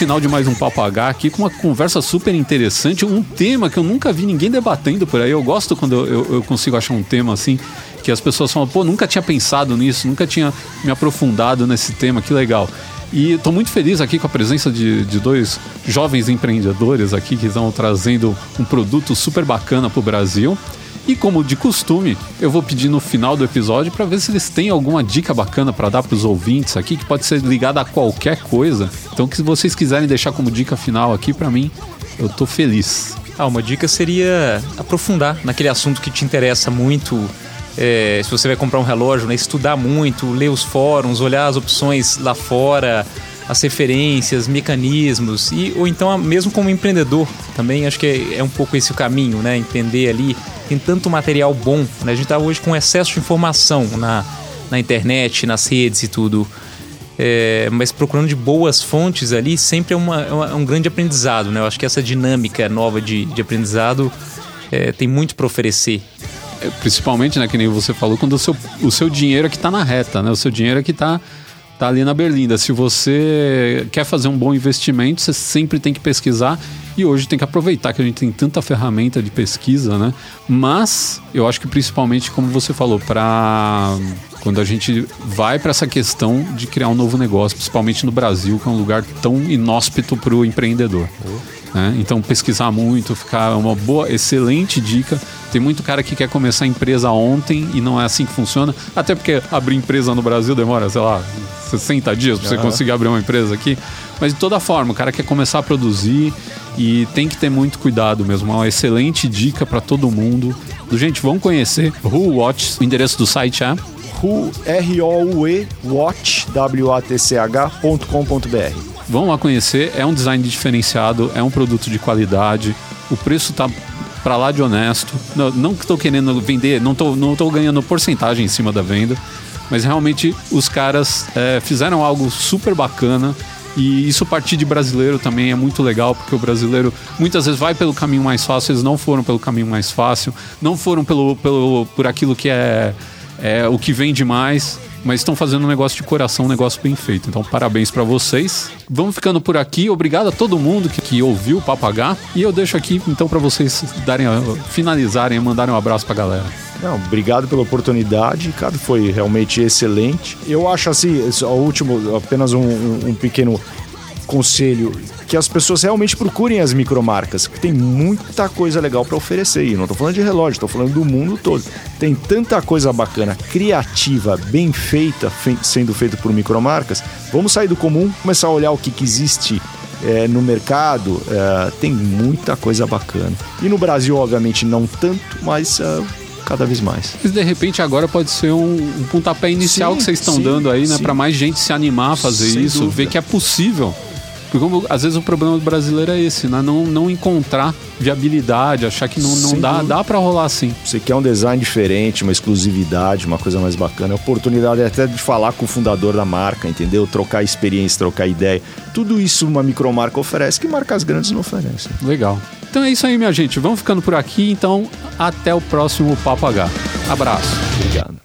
Final de mais um Papo H aqui com uma conversa super interessante, um tema que eu nunca vi ninguém debatendo por aí. Eu gosto quando eu, eu, eu consigo achar um tema assim que as pessoas falam, pô, nunca tinha pensado nisso, nunca tinha me aprofundado nesse tema, que legal. E estou muito feliz aqui com a presença de, de dois jovens empreendedores aqui que estão trazendo um produto super bacana para o Brasil. E como de costume, eu vou pedir no final do episódio para ver se eles têm alguma dica bacana para dar para os ouvintes aqui, que pode ser ligada a qualquer coisa. Então, se vocês quiserem deixar como dica final aqui para mim, eu tô feliz. Ah, uma dica seria aprofundar naquele assunto que te interessa muito. É, se você vai comprar um relógio, né, estudar muito, ler os fóruns, olhar as opções lá fora, as referências, mecanismos e ou então mesmo como empreendedor também acho que é, é um pouco esse o caminho, né? Entender ali tem tanto material bom, né? A gente está hoje com excesso de informação na, na internet, nas redes e tudo. É, mas procurando de boas fontes ali sempre é, uma, é, é, um grande aprendizado, né? Eu acho que essa dinâmica nova de, de aprendizado é, tem muito para oferecer. É, principalmente, né, que nem você falou, quando o seu, o seu dinheiro é que está na reta, né? O seu dinheiro é que está tá ali na berlinda. Se você quer fazer um bom investimento, você sempre tem que pesquisar e hoje tem que aproveitar que a gente tem tanta ferramenta de pesquisa, né? Mas eu acho que principalmente, como você falou, para quando a gente vai para essa questão de criar um novo negócio, principalmente no Brasil, que é um lugar tão inóspito para o empreendedor. Né? Então, pesquisar muito, ficar uma boa, excelente dica. Tem muito cara que quer começar a empresa ontem e não é assim que funciona. Até porque abrir empresa no Brasil demora, sei lá, 60 dias para você conseguir abrir uma empresa aqui. Mas de toda forma, o cara quer começar a produzir e tem que ter muito cuidado mesmo. É uma excelente dica para todo mundo. Gente, vamos conhecer Who Watch. O endereço do site é R-O-U-E Watch, W-A-T-C-H.com.br. Vão lá conhecer, é um design diferenciado, é um produto de qualidade, o preço tá para lá de honesto. Não, não estou querendo vender, não estou não tô ganhando porcentagem em cima da venda, mas realmente os caras é, fizeram algo super bacana. E isso partir de brasileiro também é muito legal, porque o brasileiro muitas vezes vai pelo caminho mais fácil, eles não foram pelo caminho mais fácil, não foram pelo, pelo, por aquilo que é é o que vende mais, mas estão fazendo um negócio de coração, um negócio bem feito. Então, parabéns para vocês. Vamos ficando por aqui. Obrigado a todo mundo que, que ouviu o Papagá. E eu deixo aqui, então, para vocês darem, finalizarem mandarem um abraço para a galera. Não, obrigado pela oportunidade, Ricardo. Foi realmente excelente. Eu acho assim, o último, apenas um, um, um pequeno conselho que as pessoas realmente procurem as micromarcas, que tem muita coisa legal para oferecer. E não estou falando de relógio, estou falando do mundo todo. Tem tanta coisa bacana, criativa, bem feita, fe sendo feita por micromarcas. Vamos sair do comum, começar a olhar o que, que existe é, no mercado. É, tem muita coisa bacana. E no Brasil, obviamente, não tanto, mas é, cada vez mais. Mas de repente agora pode ser um, um pontapé inicial sim, que vocês estão sim, dando aí, né? Para mais gente se animar a fazer Sem isso, dúvida. ver que é possível. Porque como, às vezes o problema do brasileiro é esse, né? Não, não encontrar viabilidade, achar que não, não dá, dá para rolar assim. Você quer um design diferente, uma exclusividade, uma coisa mais bacana, a oportunidade até de falar com o fundador da marca, entendeu? Trocar experiência, trocar ideia. Tudo isso uma micromarca oferece que marcas grandes não oferecem. Legal. Então é isso aí, minha gente. Vamos ficando por aqui. Então, até o próximo Papo H. Abraço. Obrigado.